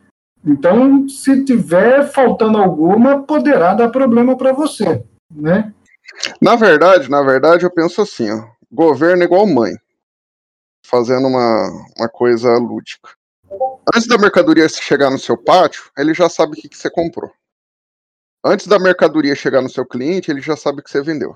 Então, se tiver faltando alguma, poderá dar problema para você, né?
Na verdade, na verdade, eu penso assim, ó, governo é igual mãe, fazendo uma, uma coisa lúdica. Antes da mercadoria chegar no seu pátio, ele já sabe o que, que você comprou. Antes da mercadoria chegar no seu cliente, ele já sabe o que você vendeu.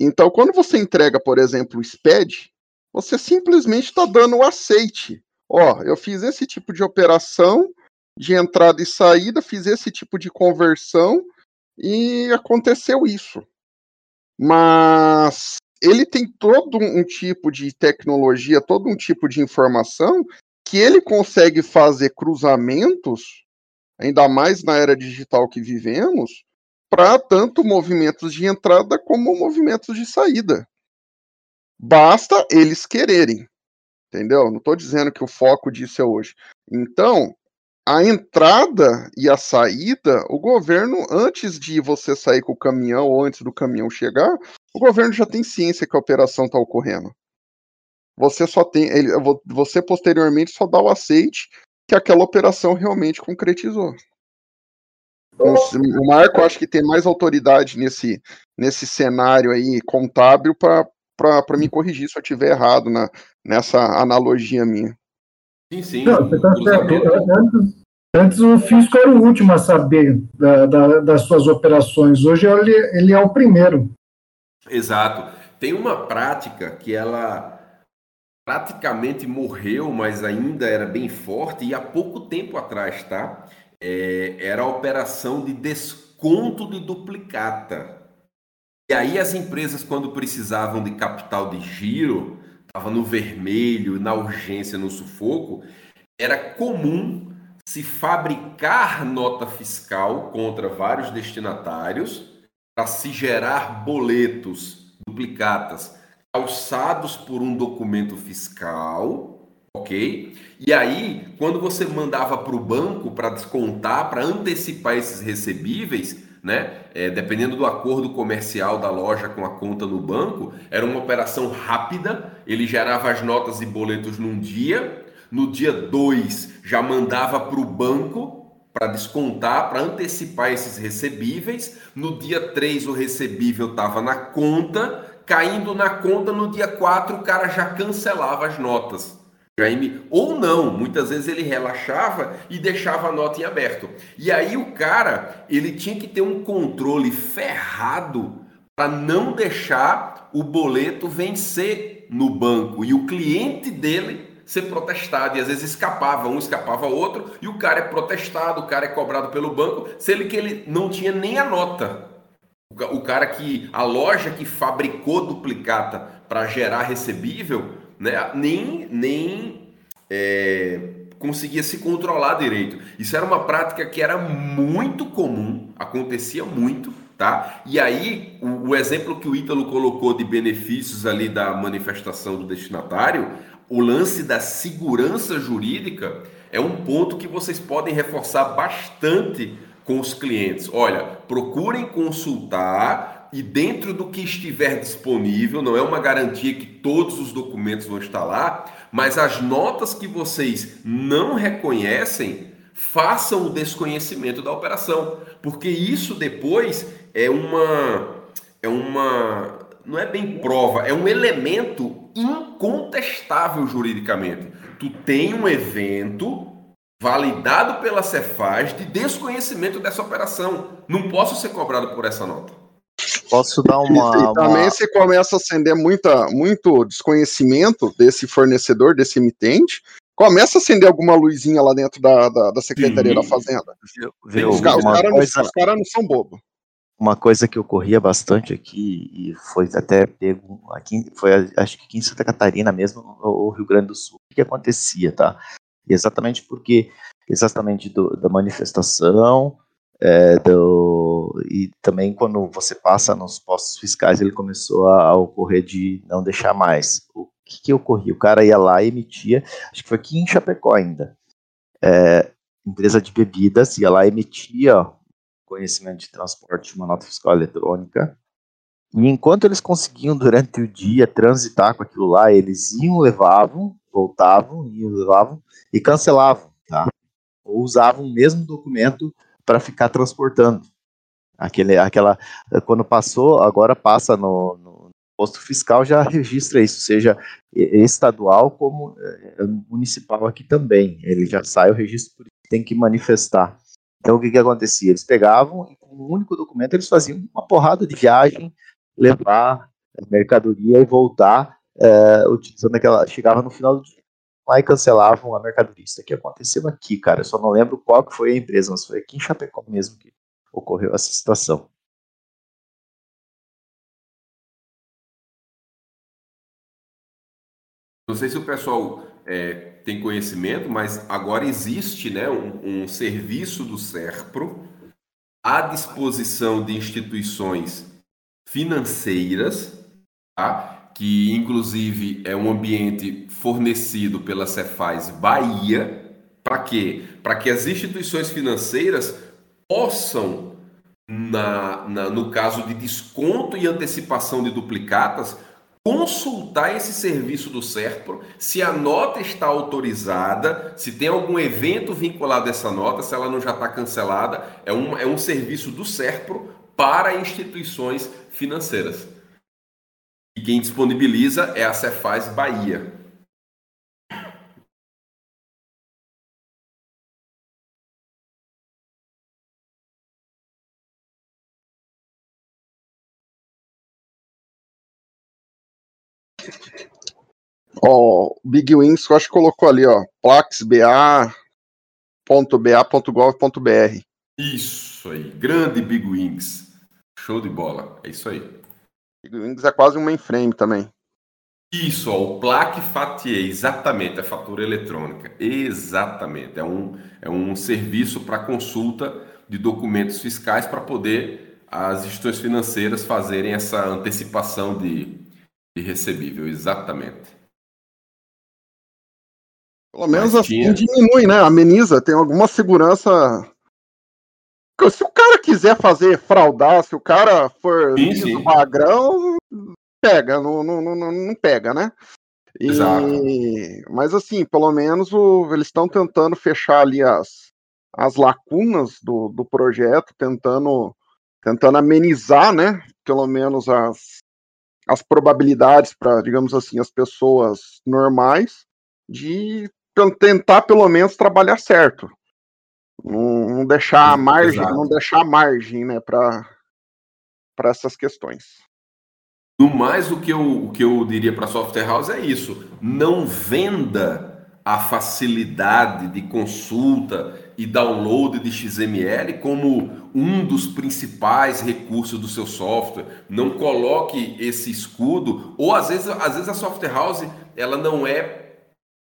Então, quando você entrega, por exemplo, o SPED, você simplesmente está dando o aceite. Ó, eu fiz esse tipo de operação de entrada e saída, fiz esse tipo de conversão e aconteceu isso. Mas ele tem todo um tipo de tecnologia, todo um tipo de informação que ele consegue fazer cruzamentos, ainda mais na era digital que vivemos, para tanto movimentos de entrada como movimentos de saída. Basta eles quererem. Entendeu? Não estou dizendo que o foco disso é hoje. Então, a entrada e a saída, o governo, antes de você sair com o caminhão ou antes do caminhão chegar, o governo já tem ciência que a operação está ocorrendo. Você só tem, ele, você posteriormente só dá o aceite que aquela operação realmente concretizou. O Marco acho que tem mais autoridade nesse, nesse cenário aí contábil para me corrigir se eu estiver errado na, nessa analogia minha.
Sim, sim. Não, você tá. Antes, antes o fisco era o último a saber da, da, das suas operações. Hoje ele, ele é o primeiro.
Exato. Tem uma prática que ela praticamente morreu, mas ainda era bem forte, e há pouco tempo atrás, tá? É, era a operação de desconto de duplicata. E aí as empresas, quando precisavam de capital de giro, estava no vermelho, na urgência, no sufoco, era comum se fabricar nota fiscal contra vários destinatários para se gerar boletos, duplicatas, calçados por um documento fiscal, ok? E aí, quando você mandava para o banco para descontar, para antecipar esses recebíveis, né? É, dependendo do acordo comercial da loja com a conta no banco, era uma operação rápida, ele gerava as notas e boletos num dia, no dia 2 já mandava para o banco para descontar, para antecipar esses recebíveis, no dia 3 o recebível estava na conta, caindo na conta no dia 4 o cara já cancelava as notas. Jaime, ou não, muitas vezes ele relaxava e deixava a nota em aberto. E aí o cara, ele tinha que ter um controle ferrado para não deixar o boleto vencer no banco e o cliente dele ser protestado. E às vezes escapava, um escapava outro, e o cara é protestado, o cara é cobrado pelo banco, sendo que ele não tinha nem a nota. O cara que, a loja que fabricou duplicata para gerar recebível, né, nem, nem é, conseguia se controlar direito. Isso era uma prática que era muito comum, acontecia muito, tá? E aí, o, o exemplo que o Ítalo colocou de benefícios ali da manifestação do destinatário, o lance da segurança jurídica é um ponto que vocês podem reforçar bastante com os clientes. Olha, procurem consultar e dentro do que estiver disponível, não é uma garantia que todos os documentos vão estar lá, mas as notas que vocês não reconhecem, façam o desconhecimento da operação, porque isso depois é uma é uma não é bem prova, é um elemento incontestável juridicamente. Tu tem um evento validado pela Cefaz de desconhecimento dessa operação. Não posso ser cobrado por essa nota.
Posso dar uma. E também uma... se começa a acender muita, muito desconhecimento desse fornecedor, desse emitente, começa a acender alguma luzinha lá dentro da, da, da Secretaria Sim. da Fazenda. Viu, os, os caras não, cara não são bobos.
uma coisa que ocorria bastante aqui, e foi até pego aqui, foi acho que aqui em Santa Catarina mesmo, ou Rio Grande do Sul, o que acontecia, tá? exatamente porque, exatamente do, da manifestação, é, do, e também quando você passa nos postos fiscais, ele começou a, a ocorrer de não deixar mais. O que, que ocorria? O cara ia lá e emitia, acho que foi aqui em Chapecó ainda, é, empresa de bebidas, ia lá e emitia conhecimento de transporte, uma nota fiscal eletrônica. E enquanto eles conseguiam durante o dia transitar com aquilo lá, eles iam, levavam, voltavam, iam, levavam e cancelavam, tá? Ou usavam o mesmo documento para ficar transportando. Aquele, aquela, quando passou, agora passa no, no posto fiscal, já registra isso, seja estadual como é, municipal aqui também. Ele já sai o registro, tem que manifestar. Então, o que, que acontecia? Eles pegavam e, com um único documento, eles faziam uma porrada de viagem, levar mercadoria e voltar, é, utilizando aquela. Chegava no final do dia lá e cancelavam a mercadoria. Isso aqui aconteceu aqui, cara. Eu só não lembro qual que foi a empresa, mas foi aqui em Chapecó mesmo que ocorreu essa situação.
Não sei se o pessoal é, tem conhecimento, mas agora existe né, um, um serviço do SERPRO à disposição de instituições financeiras, tá? que inclusive é um ambiente fornecido pela Cefaz Bahia, para quê? Para que as instituições financeiras possam, na, na, no caso de desconto e antecipação de duplicatas, consultar esse serviço do SERPRO, se a nota está autorizada, se tem algum evento vinculado a essa nota, se ela não já está cancelada. É um, é um serviço do SERPRO para instituições financeiras. E quem disponibiliza é a Cefaz Bahia.
Ó, o Big Wings, eu acho que colocou ali, ó, plaxba.ba.gov.br.
Isso aí, grande Big Wings. Show de bola, é isso aí.
Big Wings é quase um mainframe também.
Isso, ó, o Plaque Fatier, exatamente, a fatura eletrônica. Exatamente, é um, é um serviço para consulta de documentos fiscais para poder as instituições financeiras fazerem essa antecipação de recebível, exatamente.
Pelo menos assim tinha... diminui, né? Ameniza, tem alguma segurança. Se o cara quiser fazer fraudar, se o cara for sim, liso, sim. magrão, pega, não, não, não, não pega, né? E... Exato. Mas assim, pelo menos o... eles estão tentando fechar ali as, as lacunas do, do projeto, tentando, tentando amenizar, né? Pelo menos as, as probabilidades para, digamos assim, as pessoas normais de tentar pelo menos trabalhar certo. Não, não deixar a margem, Exato. não deixar margem, né, para para essas questões.
No mais, o que eu, o que eu diria para a software house é isso: não venda a facilidade de consulta e download de XML como um dos principais recursos do seu software. Não coloque esse escudo, ou às vezes, às vezes a software house ela não é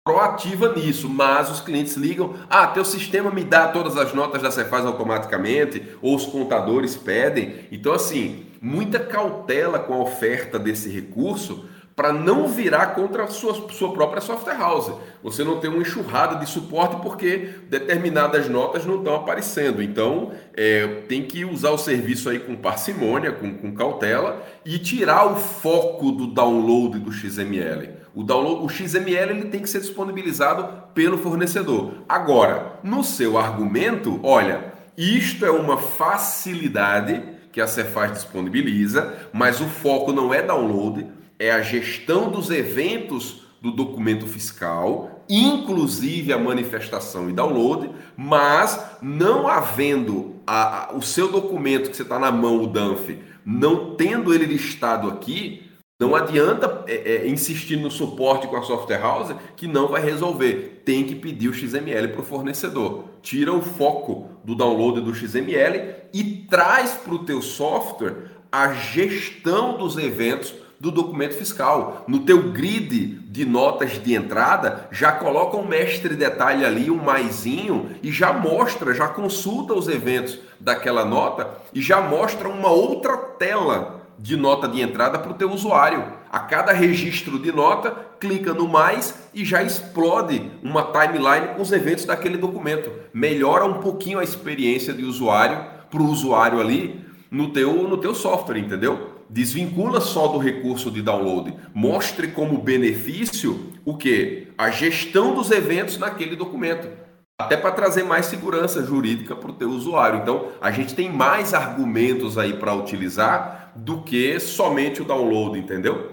proativa nisso, mas os clientes ligam, ah, teu sistema me dá todas as notas da Cefaz automaticamente, ou os contadores pedem. Então, assim, muita cautela com a oferta desse recurso para não virar contra a sua, sua própria software house. Você não tem uma enxurrada de suporte porque determinadas notas não estão aparecendo. Então, é, tem que usar o serviço aí com parcimônia, com, com cautela e tirar o foco do download do XML. O download, o XML ele tem que ser disponibilizado pelo fornecedor. Agora, no seu argumento, olha, isto é uma facilidade que a Cefaz disponibiliza, mas o foco não é download, é a gestão dos eventos do documento fiscal, inclusive a manifestação e download, mas não havendo a, a, o seu documento que você está na mão, o DANF, não tendo ele listado aqui, não adianta é, é, insistir no suporte com a software house que não vai resolver. Tem que pedir o XML para o fornecedor. Tira o foco do download do XML e traz para o teu software a gestão dos eventos do documento fiscal. No teu grid de notas de entrada, já coloca um mestre detalhe ali, um maisinho, e já mostra, já consulta os eventos daquela nota e já mostra uma outra tela de nota de entrada para o teu usuário. A cada registro de nota, clica no mais e já explode uma timeline com os eventos daquele documento. Melhora um pouquinho a experiência de usuário para o usuário ali no teu, no teu software, entendeu? Desvincula só do recurso de download. Mostre como benefício o que? A gestão dos eventos naquele documento. Até para trazer mais segurança jurídica para o teu usuário. Então, a gente tem mais argumentos aí para utilizar do que somente o download, entendeu?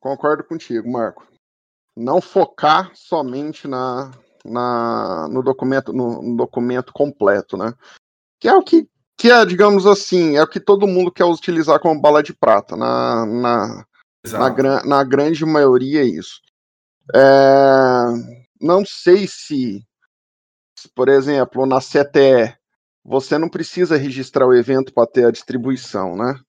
Concordo contigo, Marco. Não focar somente na, na, no, documento, no, no, documento completo, né? Que é o que, que é, digamos assim, é o que todo mundo quer utilizar como bala de prata. Na, na, na, na grande maioria é isso. É, não sei se, por exemplo, na CTE, você não precisa registrar o evento para ter a distribuição, né?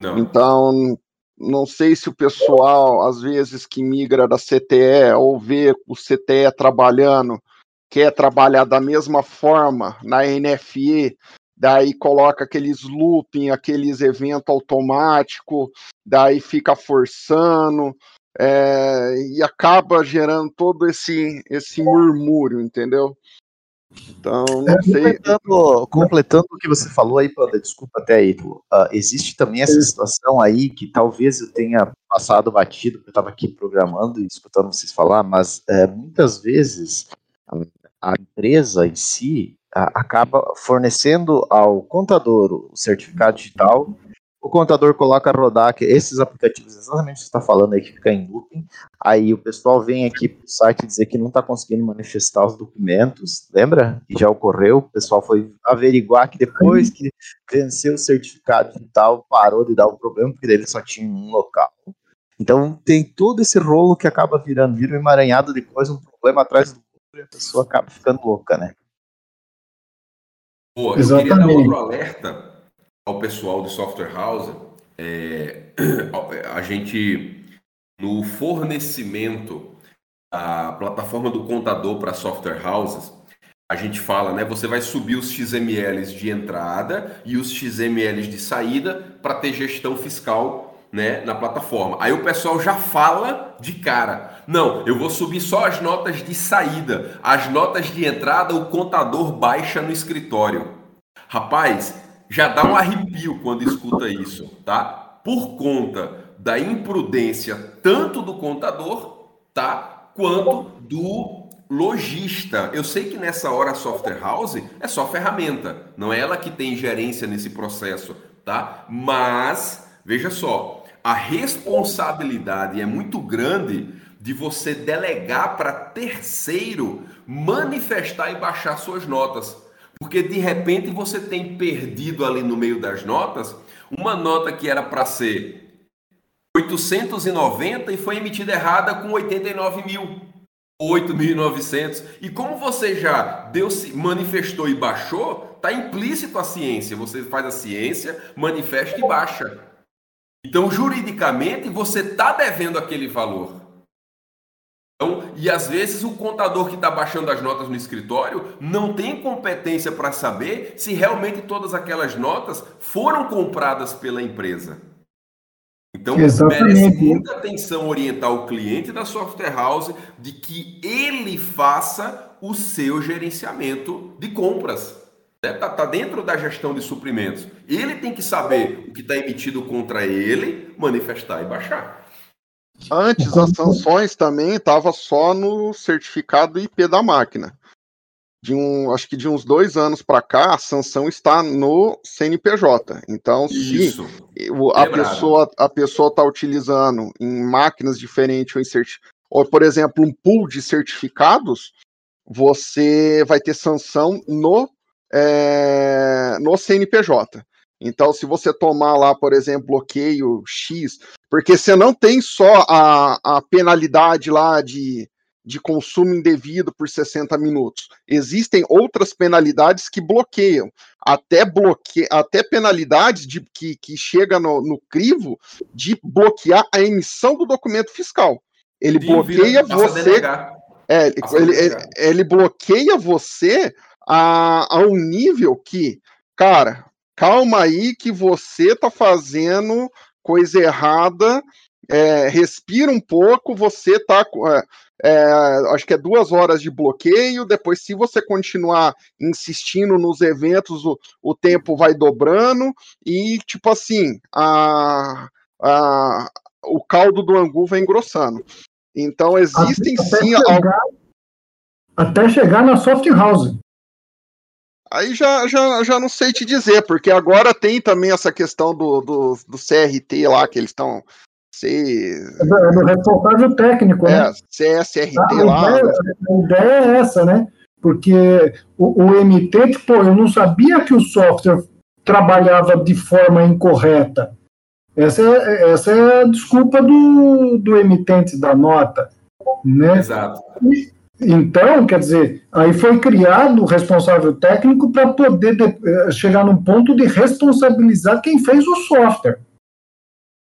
Não. Então, não sei se o pessoal, às vezes, que migra da CTE ou vê o CTE trabalhando, quer trabalhar da mesma forma na NFE, daí coloca aqueles looping, aqueles eventos automáticos, daí fica forçando, é, e acaba gerando todo esse, esse murmúrio, entendeu? Então, não é, sei.
Completando, completando, o que você falou aí, Panda, desculpa até aí, uh, existe também essa situação aí que talvez eu tenha passado batido, porque eu estava aqui programando e escutando vocês falar, mas é, muitas vezes a, empresa em si a, acaba fornecendo ao contador o certificado digital o contador coloca a rodar que esses aplicativos, exatamente o que você está falando aí, que fica em looping, aí o pessoal vem aqui para o site dizer que não está conseguindo manifestar os documentos, lembra? E já ocorreu, o pessoal foi averiguar que depois que venceu o certificado digital, parou de dar o problema, porque ele só tinha um local. Então tem todo esse rolo que acaba virando, vira um emaranhado de coisa, um problema atrás do e a pessoa acaba ficando louca, né?
Pô, eu Exatamente. queria dar outro alerta ao pessoal de software house, é, a gente no fornecimento a plataforma do contador para software houses, a gente fala, né? Você vai subir os XMLs de entrada e os XMLs de saída para ter gestão fiscal, né, na plataforma. Aí o pessoal já fala de cara. Não, eu vou subir só as notas de saída. As notas de entrada o contador baixa no escritório. Rapaz, já dá um arrepio quando escuta isso, tá? Por conta da imprudência tanto do contador, tá? Quanto do lojista. Eu sei que nessa hora a software house é só ferramenta, não é ela que tem gerência nesse processo, tá? Mas veja só, a responsabilidade é muito grande de você delegar para terceiro manifestar e baixar suas notas. Porque de repente você tem perdido ali no meio das notas uma nota que era para ser 890 e foi emitida errada com 89 mil. 8.900. E como você já deu, manifestou e baixou, está implícito a ciência. Você faz a ciência, manifesta e baixa. Então, juridicamente, você está devendo aquele valor. Então, e às vezes o contador que está baixando as notas no escritório não tem competência para saber se realmente todas aquelas notas foram compradas pela empresa. Então, Exatamente. merece muita atenção orientar o cliente da software house de que ele faça o seu gerenciamento de compras. Está tá dentro da gestão de suprimentos. Ele tem que saber o que está emitido contra ele, manifestar e baixar.
Antes as sanções também estava só no certificado IP da máquina. De um, acho que de uns dois anos para cá, a sanção está no CNPJ. Então, Isso. se a pessoa a pessoa está utilizando em máquinas diferentes ou, em certi ou, por exemplo, um pool de certificados, você vai ter sanção no é, no CNPJ. Então, se você tomar lá, por exemplo, bloqueio X, porque você não tem só a, a penalidade lá de, de consumo indevido por 60 minutos. Existem outras penalidades que bloqueiam, até bloque... até penalidades de, que, que chega no, no crivo de bloquear a emissão do documento fiscal. Ele bloqueia você. É, ele, ele, ele, bloqueia você a, a um nível que, cara, calma aí que você tá fazendo coisa errada, é, respira um pouco, você tá. É, é, acho que é duas horas de bloqueio. Depois, se você continuar insistindo nos eventos, o, o tempo vai dobrando e, tipo assim, a, a, o caldo do angu vai engrossando. Então, existem até, sim.
Chegar, até chegar na soft house.
Aí já, já, já não sei te dizer, porque agora tem também essa questão do, do, do CRT lá, que eles estão. Se...
É do, é do responsável técnico,
é, né? CSRT
a
lá.
Ideia, a ideia é essa, né? Porque o, o emitente, pô, eu não sabia que o software trabalhava de forma incorreta. Essa é, essa é a desculpa do, do emitente da nota. Né?
Exato.
E, então, quer dizer, aí foi criado o responsável técnico para poder de, eh, chegar num ponto de responsabilizar quem fez o software.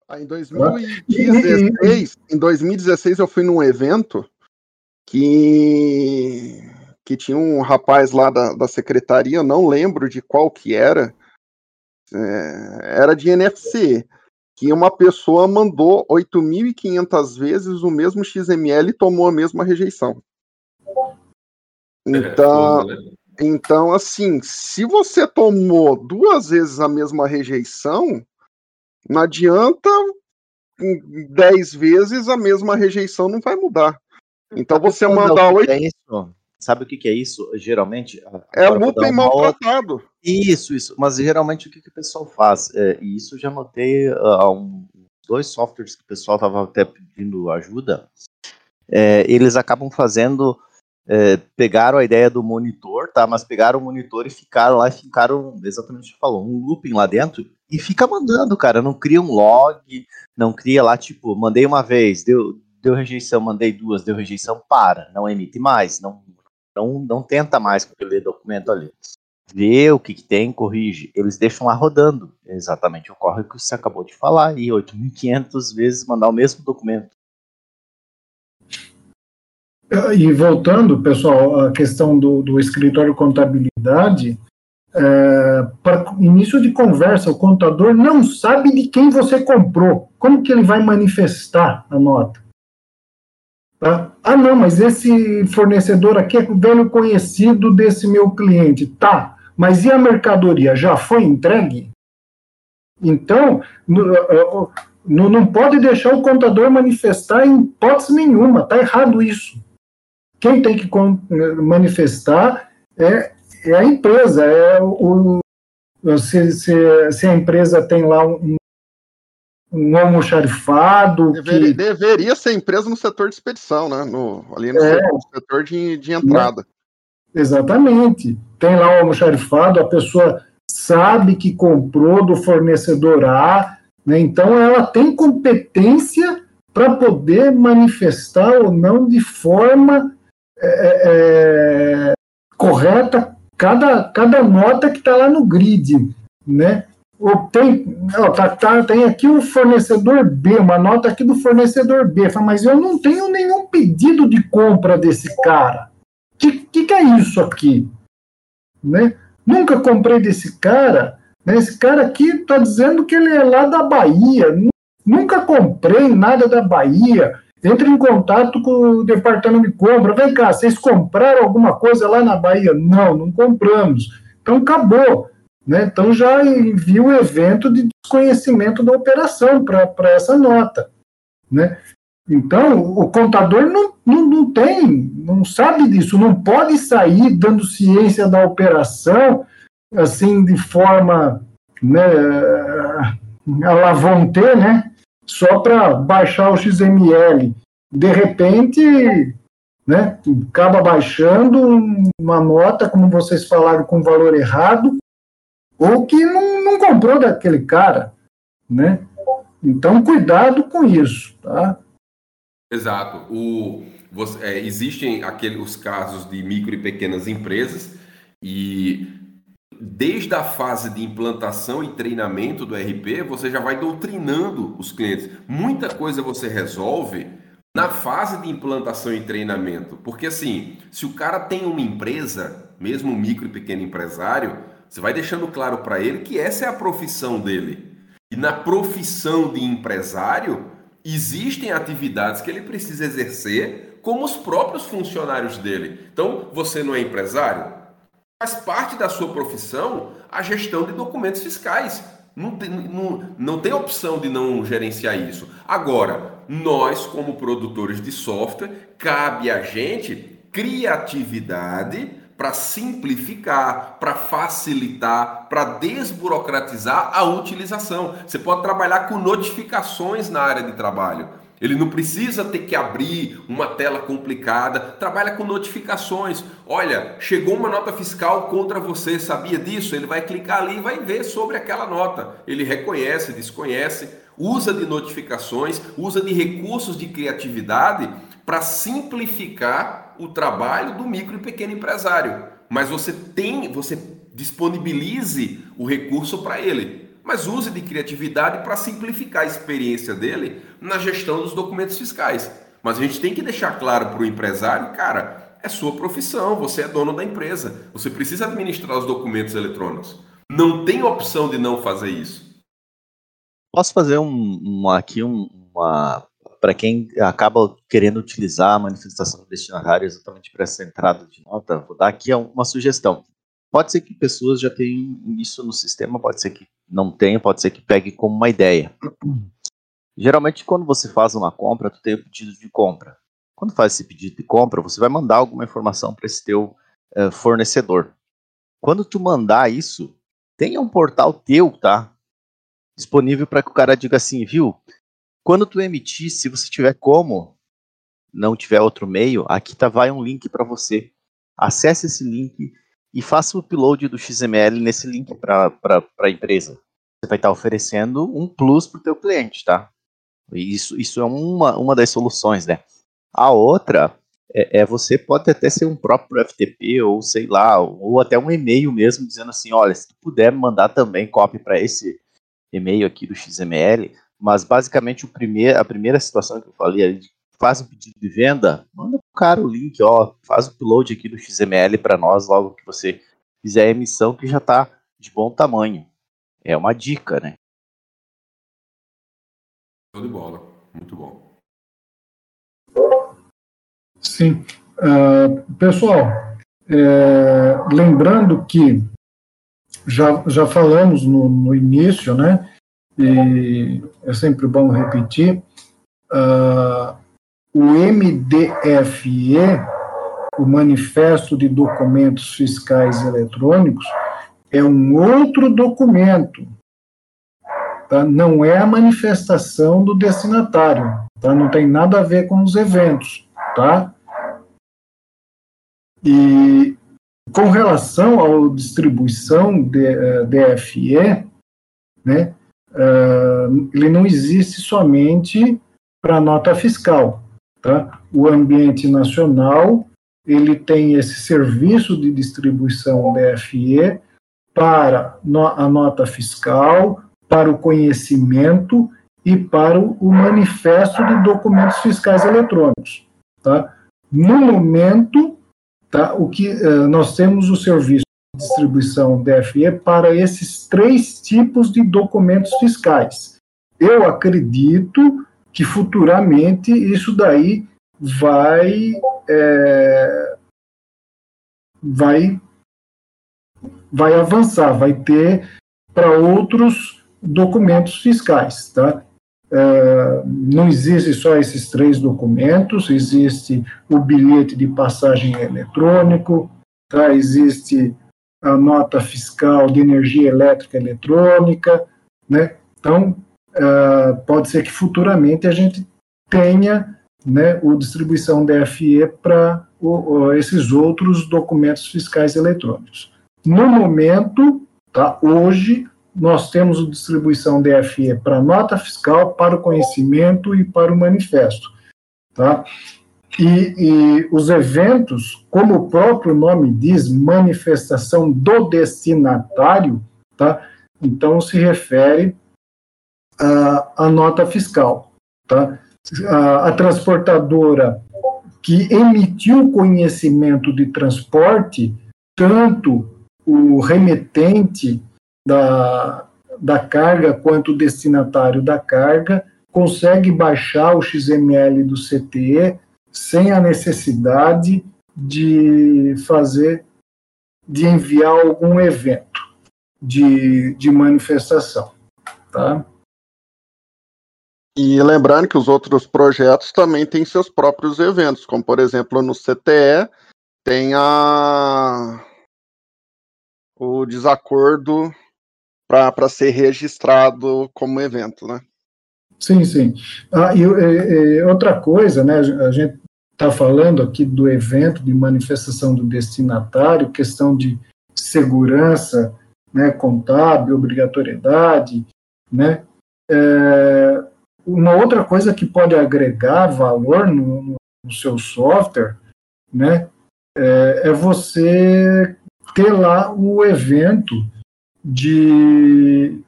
Ah, em 2016, em 2016 eu fui num evento que que tinha um rapaz lá da, da secretaria, não lembro de qual que era, é, era de NFC, que uma pessoa mandou 8.500 vezes o mesmo XML e tomou a mesma rejeição. É, então, é, então, assim, se você tomou duas vezes a mesma rejeição, não adianta dez vezes a mesma rejeição não vai mudar. Então você mandar oito.
É isso? Sabe o que, que é isso? Geralmente.
É looping maltratado. Outra...
Isso, isso. Mas geralmente o que, que o pessoal faz? É, e isso já notei há uh, um, dois softwares que o pessoal estava até pedindo ajuda. É, eles acabam fazendo é, pegaram a ideia do monitor, tá? Mas pegaram o monitor e ficaram lá e ficaram, exatamente o que falou, um looping lá dentro e fica mandando, cara. Não cria um log, não cria lá, tipo, mandei uma vez, deu, deu rejeição, mandei duas, deu rejeição, para, não emite mais, não, não, não tenta mais ler documento ali. Vê o que, que tem, corrige. Eles deixam lá rodando. Exatamente ocorre o que você acabou de falar e 8.500 vezes mandar o mesmo documento.
E voltando, pessoal, à questão do, do escritório contabilidade, é, para início de conversa, o contador não sabe de quem você comprou. Como que ele vai manifestar a nota? Tá? Ah, não, mas esse fornecedor aqui é velho conhecido desse meu cliente. Tá, mas e a mercadoria? Já foi entregue? Então, não, não pode deixar o contador manifestar em hipótese nenhuma. Está errado isso quem tem que manifestar é, é a empresa, é o, se, se, se, a empresa tem lá um, um almoxarifado.
Deveria, que... deveria ser empresa no setor de expedição, né? No, ali no, é, setor de, de entrada.
Exatamente. Tem lá o almoxarifado, a pessoa sabe que comprou do fornecedor A, né? então ela tem competência para poder manifestar ou não de forma é, é, é, correta cada, cada nota que está lá no grid, né? Ou tem, ó, tá, tá, tem aqui o fornecedor B, uma nota aqui do fornecedor B, mas eu não tenho nenhum pedido de compra desse cara. O que, que, que, é isso aqui? Né? Nunca comprei desse cara. Né? Esse cara aqui está dizendo que ele é lá da Bahia. Nunca comprei nada da Bahia entre em contato com o departamento de compra. Vem cá, vocês compraram alguma coisa lá na Bahia? Não, não compramos. Então acabou. Né? Então já envia o evento de desconhecimento da operação para essa nota. Né? Então, o contador não, não, não tem, não sabe disso, não pode sair dando ciência da operação assim de forma né, a né? Só para baixar o XML. De repente, né, acaba baixando uma nota, como vocês falaram, com valor errado, ou que não, não comprou daquele cara, né? Então, cuidado com isso, tá?
Exato. O, você, é, existem aqueles os casos de micro e pequenas empresas e desde a fase de implantação e treinamento do RP, você já vai doutrinando os clientes. Muita coisa você resolve na fase de implantação e treinamento. Porque assim, se o cara tem uma empresa, mesmo um micro e pequeno empresário, você vai deixando claro para ele que essa é a profissão dele. E na profissão de empresário, existem atividades que ele precisa exercer como os próprios funcionários dele. Então, você não é empresário? Faz parte da sua profissão a gestão de documentos fiscais. Não tem, não, não tem opção de não gerenciar isso. Agora, nós, como produtores de software, cabe a gente criatividade para simplificar, para facilitar, para desburocratizar a utilização. Você pode trabalhar com notificações na área de trabalho. Ele não precisa ter que abrir uma tela complicada, trabalha com notificações. Olha, chegou uma nota fiscal contra você, sabia disso? Ele vai clicar ali e vai ver sobre aquela nota. Ele reconhece, desconhece, usa de notificações, usa de recursos de criatividade para simplificar o trabalho do micro e pequeno empresário. Mas você tem, você disponibilize o recurso para ele mas use de criatividade para simplificar a experiência dele na gestão dos documentos fiscais. Mas a gente tem que deixar claro para o empresário, cara, é sua profissão, você é dono da empresa, você precisa administrar os documentos eletrônicos. Não tem opção de não fazer isso.
Posso fazer um, um aqui um, uma para quem acaba querendo utilizar a manifestação do destinatário exatamente para essa entrada de nota, vou dar aqui uma sugestão. Pode ser que pessoas já tenham isso no sistema, pode ser que não tenha, pode ser que pegue como uma ideia. Geralmente, quando você faz uma compra, tu tem o pedido de compra. Quando faz esse pedido de compra, você vai mandar alguma informação para esse teu uh, fornecedor. Quando tu mandar isso, tenha um portal teu, tá? Disponível para que o cara diga assim, viu? Quando tu emitir, se você tiver como, não tiver outro meio, aqui tá vai um link para você. Acesse esse link, e faça o upload do XML nesse link para a empresa. Você vai estar oferecendo um plus para o teu cliente, tá? Isso, isso é uma, uma das soluções, né? A outra é, é, você pode até ser um próprio FTP ou sei lá, ou até um e-mail mesmo dizendo assim, olha, se tu puder mandar também copy para esse e-mail aqui do XML, mas basicamente o primeir, a primeira situação que eu falei faz um pedido de venda, manda cara o link, ó, faz o upload aqui do XML para nós logo que você fizer a emissão que já está de bom tamanho. É uma dica, né?
Show de bola, muito bom.
Sim. Uh, pessoal, é, lembrando que já, já falamos no, no início, né? E é sempre bom repetir. Uh, o MDFE, o Manifesto de Documentos Fiscais Eletrônicos, é um outro documento. Tá? Não é a manifestação do destinatário. Tá? Não tem nada a ver com os eventos. Tá? E com relação à distribuição uh, eh, DFE, né, uh, ele não existe somente para nota fiscal. Tá? O ambiente nacional ele tem esse serviço de distribuição DFE para a nota fiscal, para o conhecimento e para o manifesto de documentos fiscais eletrônicos. Tá? No momento, tá, o que uh, nós temos o serviço de distribuição DFE para esses três tipos de documentos fiscais. Eu acredito que futuramente isso daí vai é, vai vai avançar, vai ter para outros documentos fiscais, tá? É, não existe só esses três documentos, existe o bilhete de passagem eletrônico, tá? existe a nota fiscal de energia elétrica eletrônica, né? Então, uh, pode ser que futuramente a gente tenha né, o distribuição DFE para esses outros documentos fiscais eletrônicos. No momento, tá, hoje, nós temos o distribuição DFE para nota fiscal, para o conhecimento e para o manifesto. tá? E, e, os eventos, como o próprio nome diz, manifestação do destinatário, tá? Então se refere à, nota fiscal, tá? A, a transportadora que emitiu conhecimento de transporte, tanto o remetente da, da carga quanto o destinatário da carga consegue baixar o XML do CTE sem a necessidade de fazer, de enviar algum evento de, de manifestação, tá?
E lembrando que os outros projetos também têm seus próprios eventos, como por exemplo no CTE tem a o desacordo para ser registrado como evento, né?
Sim, sim. Ah, e, e, outra coisa, né? A gente está falando aqui do evento de manifestação do destinatário, questão de segurança, né, contábil, obrigatoriedade, né? É, uma outra coisa que pode agregar valor no, no seu software, né, é, é, você ter lá o evento de,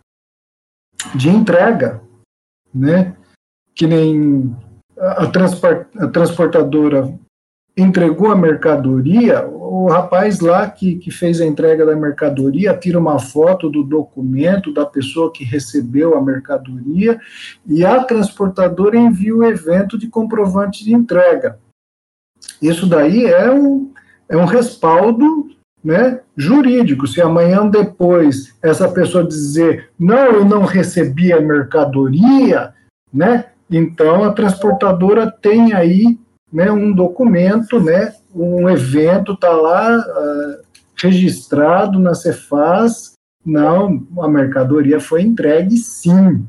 de entrega, né, que nem a, transport, a transportadora entregou a mercadoria, o rapaz lá que, que fez a entrega da mercadoria tira uma foto do documento da pessoa que recebeu a mercadoria e a transportadora envia o evento de comprovante de entrega. Isso daí é um, é um respaldo né, jurídico. Se amanhã depois essa pessoa dizer não, eu não recebi a mercadoria, né, então a transportadora tem aí né, um documento, né, um evento está lá uh, registrado na Cefaz, não, a mercadoria foi entregue sim,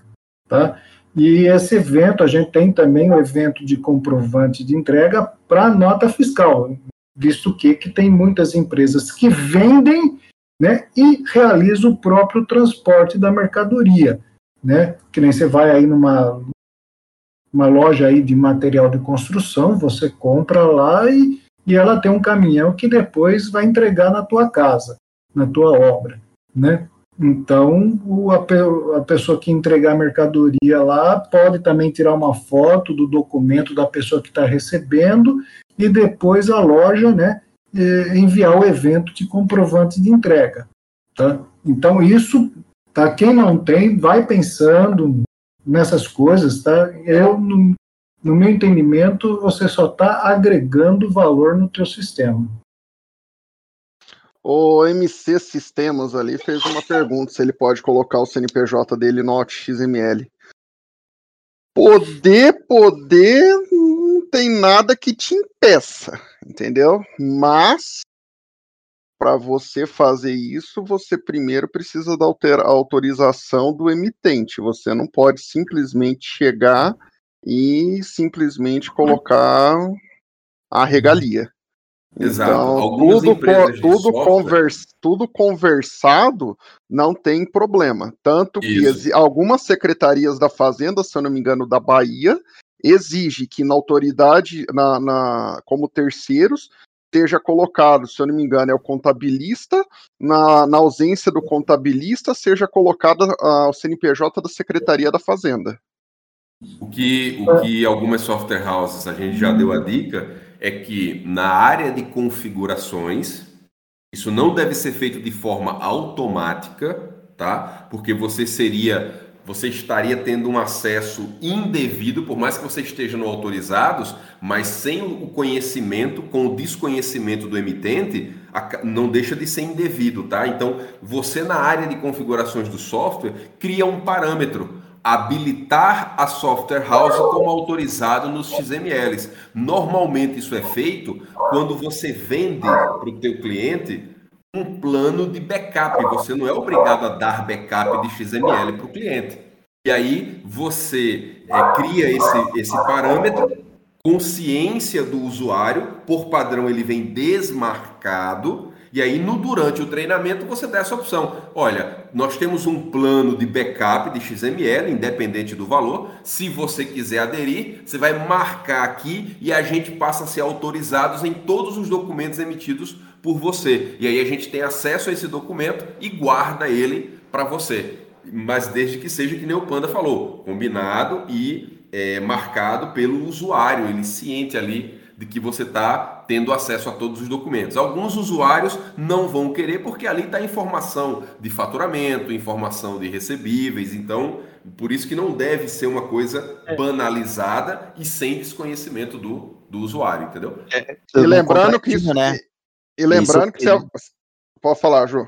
tá? E esse evento, a gente tem também o evento de comprovante de entrega para nota fiscal, visto que, que tem muitas empresas que vendem né, e realizam o próprio transporte da mercadoria. Né? Que nem você vai aí numa, uma loja aí de material de construção, você compra lá e, e ela tem um caminhão que depois vai entregar na tua casa, na tua obra, né? Então, o, a, a, pessoa que entregar a mercadoria lá pode também tirar uma foto do documento da pessoa que está recebendo e depois a loja, né, enviar o evento de comprovante de entrega, tá? Então, isso, tá? Quem não tem, vai pensando, nessas coisas, tá? Eu, no, no meu entendimento, você só está agregando valor no teu sistema.
O MC Sistemas ali fez uma pergunta se ele pode colocar o CNPJ dele no XML. Poder, poder, não tem nada que te impeça, entendeu? Mas para você fazer isso, você primeiro precisa da autorização do emitente. Você não pode simplesmente chegar e simplesmente colocar a regalia.
Exato. Então, tudo,
tudo, convers, tudo conversado não tem problema. Tanto que algumas secretarias da Fazenda, se eu não me engano, da Bahia, exige que na autoridade, na, na, como terceiros, esteja colocado, se eu não me engano, é o contabilista, na, na ausência do contabilista, seja colocado uh, o CNPJ da Secretaria da Fazenda.
O que, o que algumas software houses a gente já deu a dica é que na área de configurações, isso não deve ser feito de forma automática, tá? Porque você seria você estaria tendo um acesso indevido, por mais que você esteja no autorizados, mas sem o conhecimento, com o desconhecimento do emitente, não deixa de ser indevido, tá? Então, você na área de configurações do software cria um parâmetro habilitar a software house como autorizado nos XMLs. Normalmente isso é feito quando você vende para o teu cliente um plano de backup. Você não é obrigado a dar backup de XML para o cliente. E aí você é, cria esse, esse parâmetro, consciência do usuário, por padrão ele vem desmarcado, E aí, no durante o treinamento, você dá essa opção. Olha, nós temos um plano de backup de XML, independente do valor. Se você quiser aderir, você vai marcar aqui e a gente passa a ser autorizados em todos os documentos emitidos por você. E aí a gente tem acesso a esse documento e guarda ele para você. Mas desde que seja que nem o Panda falou, combinado e é, marcado pelo usuário, ele ciente ali de que você está tendo acesso a todos os documentos. Alguns usuários não vão querer porque ali está informação de faturamento, informação de recebíveis, então por isso que não deve ser uma coisa é. banalizada e sem desconhecimento do, do usuário, entendeu?
É, e lembrando que isso, né? E lembrando isso, que você... pode falar, Ju.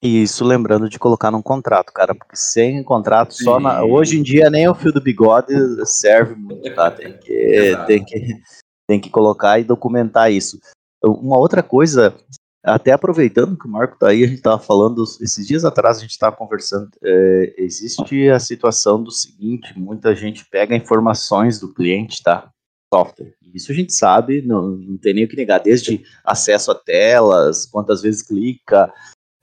Isso, lembrando de colocar num contrato, cara, porque sem contrato, só na... hoje em dia nem o fio do bigode serve muito, tá? Tem que, tem que, tem que colocar e documentar isso. Uma outra coisa, até aproveitando que o Marco está aí, a gente estava falando, esses dias atrás a gente estava conversando, é, existe a situação do seguinte, muita gente pega informações do cliente, tá? Software. Isso a gente sabe, não, não tem nem o que negar, desde acesso a telas, quantas vezes clica,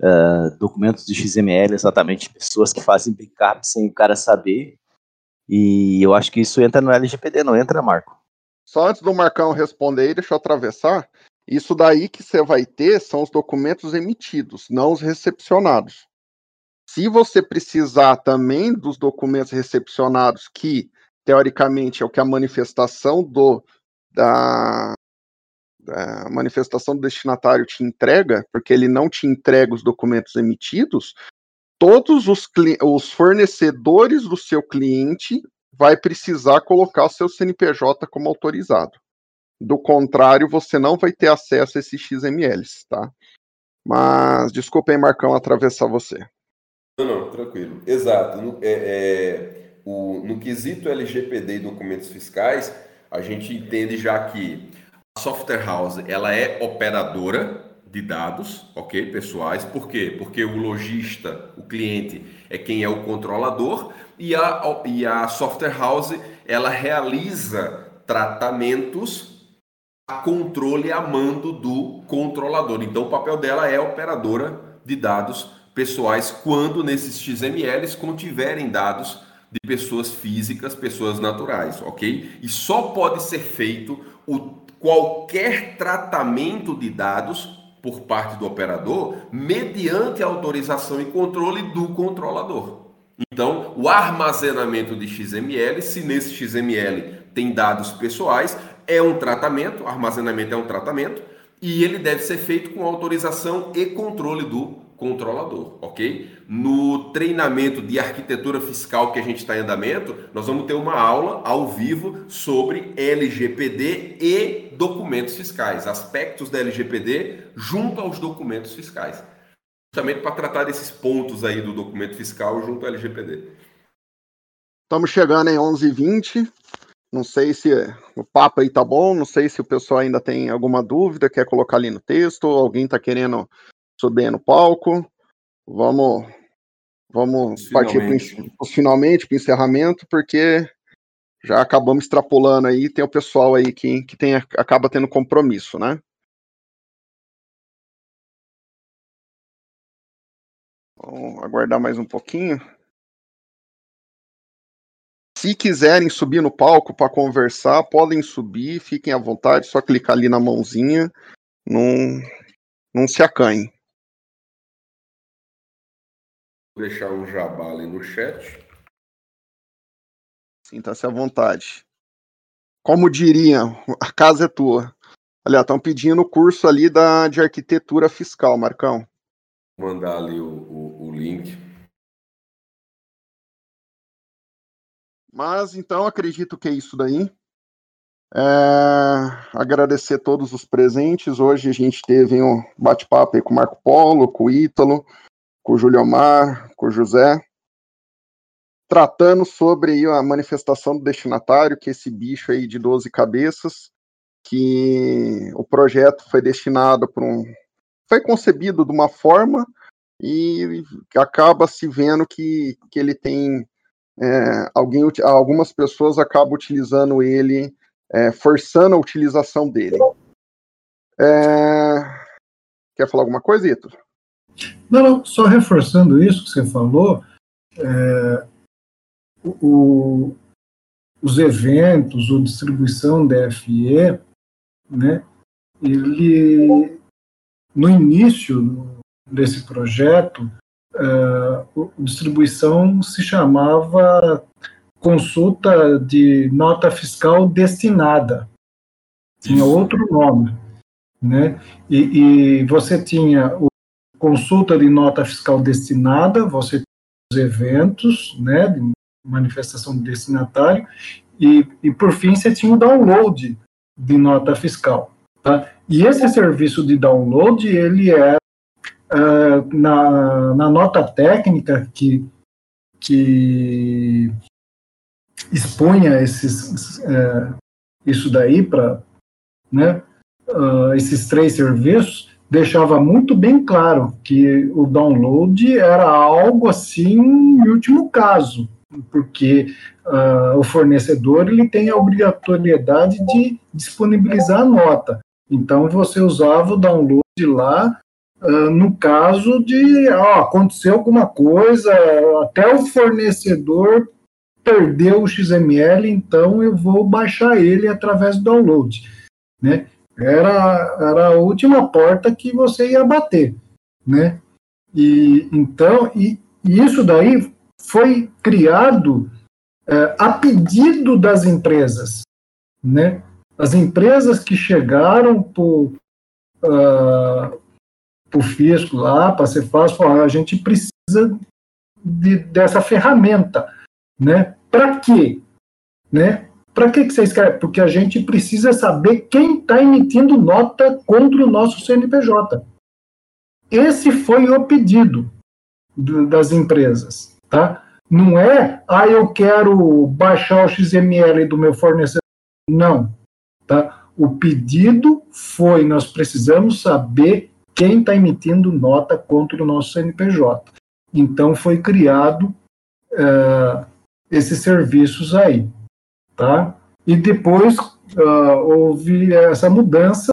uh, documentos de XML, exatamente, pessoas que fazem backup sem o cara saber, e eu acho que isso entra no LGPD, não entra, Marco?
Só antes do Marcão responder aí, deixa eu atravessar. Isso daí que você vai ter são os documentos emitidos, não os recepcionados. Se você precisar também dos documentos recepcionados, que teoricamente é o que a manifestação do da, da manifestação do destinatário te entrega, porque ele não te entrega os documentos emitidos, todos os, os fornecedores do seu cliente vai precisar colocar o seu CNPJ como autorizado. Do contrário, você não vai ter acesso a esses XMLs, tá? Mas desculpa aí, Marcão, atravessar você.
Não, não, tranquilo. Exato. No, é, é, o, no quesito LGPD e documentos fiscais, a gente entende já que a software house ela é operadora de dados, ok, pessoais. Por quê? Porque o lojista, o cliente, é quem é o controlador e a, e a software house ela realiza tratamentos a controle a mando do controlador. Então o papel dela é operadora de dados pessoais quando nesses XMLs contiverem dados de pessoas físicas, pessoas naturais, ok? E só pode ser feito o, qualquer tratamento de dados por parte do operador mediante autorização e controle do controlador. Então, o armazenamento de XML, se nesse XML tem dados pessoais, é um tratamento, armazenamento é um tratamento, e ele deve ser feito com autorização e controle do controlador, ok? No treinamento de arquitetura fiscal que a gente está em andamento, nós vamos ter uma aula ao vivo sobre LGPD e documentos fiscais, aspectos da LGPD junto aos documentos fiscais, justamente para tratar desses pontos aí do documento fiscal junto ao LGPD.
Estamos chegando em 11h20. Não sei se o papo aí tá bom, não sei se o pessoal ainda tem alguma dúvida, quer colocar ali no texto, alguém tá querendo subir no palco. Vamos vamos partir finalmente para o encerramento, porque já acabamos extrapolando aí, tem o pessoal aí que, que tem, acaba tendo compromisso, né? Vamos aguardar mais um pouquinho. Se quiserem subir no palco para conversar, podem subir, fiquem à vontade, só clicar ali na mãozinha, não, não se acanhe.
Deixar um jabá ali no chat.
Sinta-se à vontade. Como diriam, a casa é tua. Olha, estão pedindo o curso ali da, de arquitetura fiscal, Marcão.
Vou mandar ali o, o, o link.
Mas então acredito que é isso daí. É, agradecer a todos os presentes. Hoje a gente teve um bate-papo com o Marco Polo, com o Ítalo, com o Julio Mar, com o José, tratando sobre a manifestação do destinatário, que é esse bicho aí de 12 cabeças, que o projeto foi destinado para um. foi concebido de uma forma e acaba se vendo que, que ele tem é, alguém, algumas pessoas acabam utilizando ele, é, forçando a utilização dele. É, Quer falar alguma coisa, Ito?
Não, não, só reforçando isso que você falou, é, o, os eventos ou distribuição DFE, né, ele, no início desse projeto, uh, distribuição se chamava consulta de nota fiscal destinada. Tinha outro nome. Né? E, e você tinha o consulta de nota fiscal destinada, você tinha os eventos, né, de manifestação do destinatário, e, e por fim você tinha o download de nota fiscal. Tá? E esse serviço de download, ele é uh, na, na nota técnica que, que expunha esses, uh, isso daí para né, uh, esses três serviços, deixava muito bem claro que o download era algo assim em último caso, porque uh, o fornecedor ele tem a obrigatoriedade de disponibilizar a nota. Então você usava o download lá uh, no caso de ah, aconteceu alguma coisa, até o fornecedor perdeu o XML, então eu vou baixar ele através do download, né? Era, era a última porta que você ia bater, né? E então, e, e isso daí foi criado é, a pedido das empresas, né? As empresas que chegaram o uh, fisco lá, para ser fácil, falaram, a gente precisa de, dessa ferramenta, né? Para quê? Né? Para que, que vocês querem? Porque a gente precisa saber quem está emitindo nota contra o nosso CNPJ. Esse foi o pedido do, das empresas, tá? Não é, ah, eu quero baixar o XML do meu fornecedor. Não, tá? O pedido foi, nós precisamos saber quem está emitindo nota contra o nosso CNPJ. Então foi criado uh, esses serviços aí tá? E depois uh, houve essa mudança,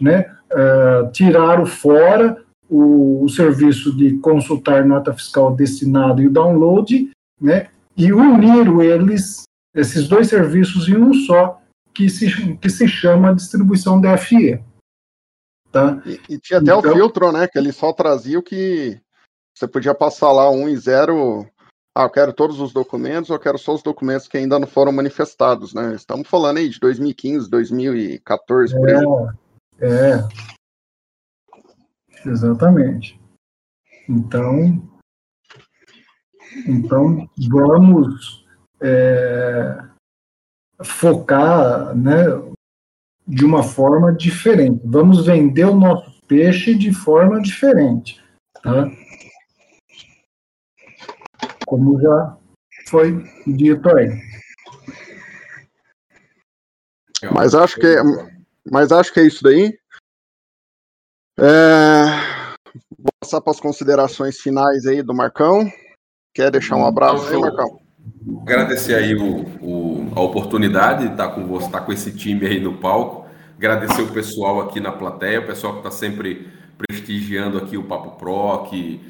né? Uh, tiraram fora o, o, serviço de consultar nota fiscal destinada e o download, né? E uniram eles, esses dois serviços em um só, que se, que se chama distribuição DFE.
Tá? E, e tinha até então, o filtro, né? Que ele só trazia o que você podia passar lá um e zero ah, eu quero todos os documentos, eu quero só os documentos que ainda não foram manifestados, né? Estamos falando aí de 2015, 2014, é, por
exemplo. É. Exatamente. Então, então vamos é, focar, né, de uma forma diferente. Vamos vender o nosso peixe de forma diferente, tá? Como já foi dito aí.
Mas acho que é, mas acho que é isso daí. É, vou passar para as considerações finais aí do Marcão. Quer deixar um abraço aí, Marcão?
Agradecer aí o, o, a oportunidade de estar com você, estar com esse time aí no palco. Agradecer o pessoal aqui na plateia, o pessoal que está sempre prestigiando aqui o Papo Pro, que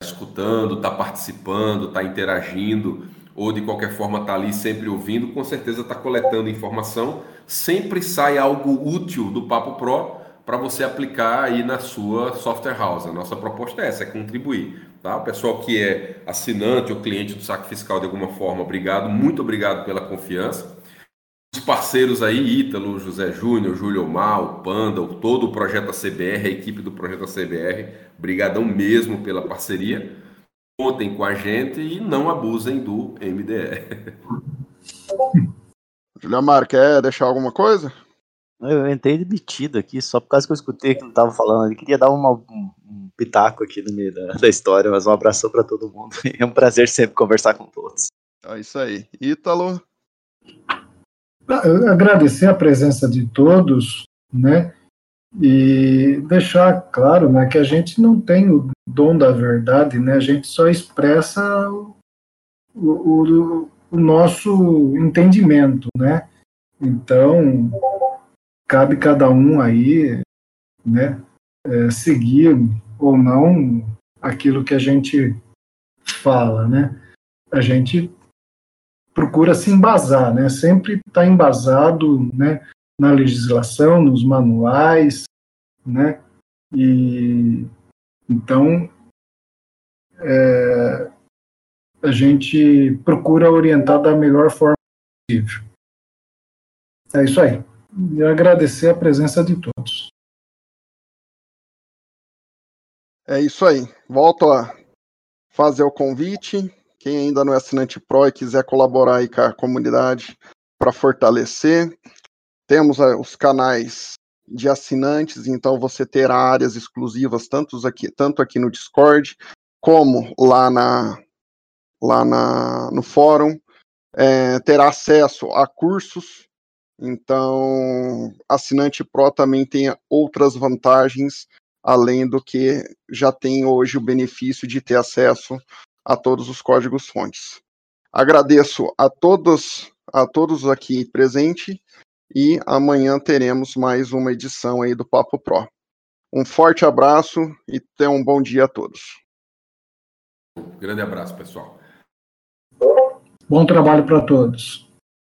escutando, está participando, está interagindo, ou de qualquer forma está ali sempre ouvindo, com certeza está coletando informação. Sempre sai algo útil do Papo Pro para você aplicar aí na sua software house. A nossa proposta é essa, é contribuir. Tá? O pessoal que é assinante ou cliente do saque fiscal de alguma forma, obrigado, muito obrigado pela confiança. Os parceiros aí, Ítalo, José Júnior, Júlio Omar, o Panda, todo o Projeto CBR, a equipe do Projeto CBR, brigadão mesmo pela parceria. Contem com a gente e não abusem do MDR.
Julião Mar, quer deixar alguma coisa?
Eu entrei demitido aqui só por causa que eu escutei que ele estava falando. Eu queria dar uma, um, um, pitaco aqui no meio da, da história, mas um abraço para todo mundo. É um prazer sempre conversar com todos.
É isso aí. Ítalo?
Agradecer a presença de todos, né? E deixar claro, né, que a gente não tem o dom da verdade, né? A gente só expressa o, o, o nosso entendimento, né? Então, cabe cada um aí, né? é, seguir ou não aquilo que a gente fala, né? A gente procura se embasar, né? Sempre está embasado, né? Na legislação, nos manuais, né? E então é, a gente procura orientar da melhor forma possível. É isso aí. E agradecer a presença de todos.
É isso aí. Volto a fazer o convite. Quem ainda não é assinante Pro e quiser colaborar aí com a comunidade para fortalecer, temos eh, os canais de assinantes, então você terá áreas exclusivas tanto aqui, tanto aqui no Discord como lá na lá na, no fórum, é, terá acesso a cursos. Então, assinante Pro também tem outras vantagens além do que já tem hoje o benefício de ter acesso a todos os códigos fontes. Agradeço a todos a todos aqui presentes e amanhã teremos mais uma edição aí do Papo Pro. Um forte abraço e tenham um bom dia a todos.
Grande abraço, pessoal.
Bom trabalho para todos.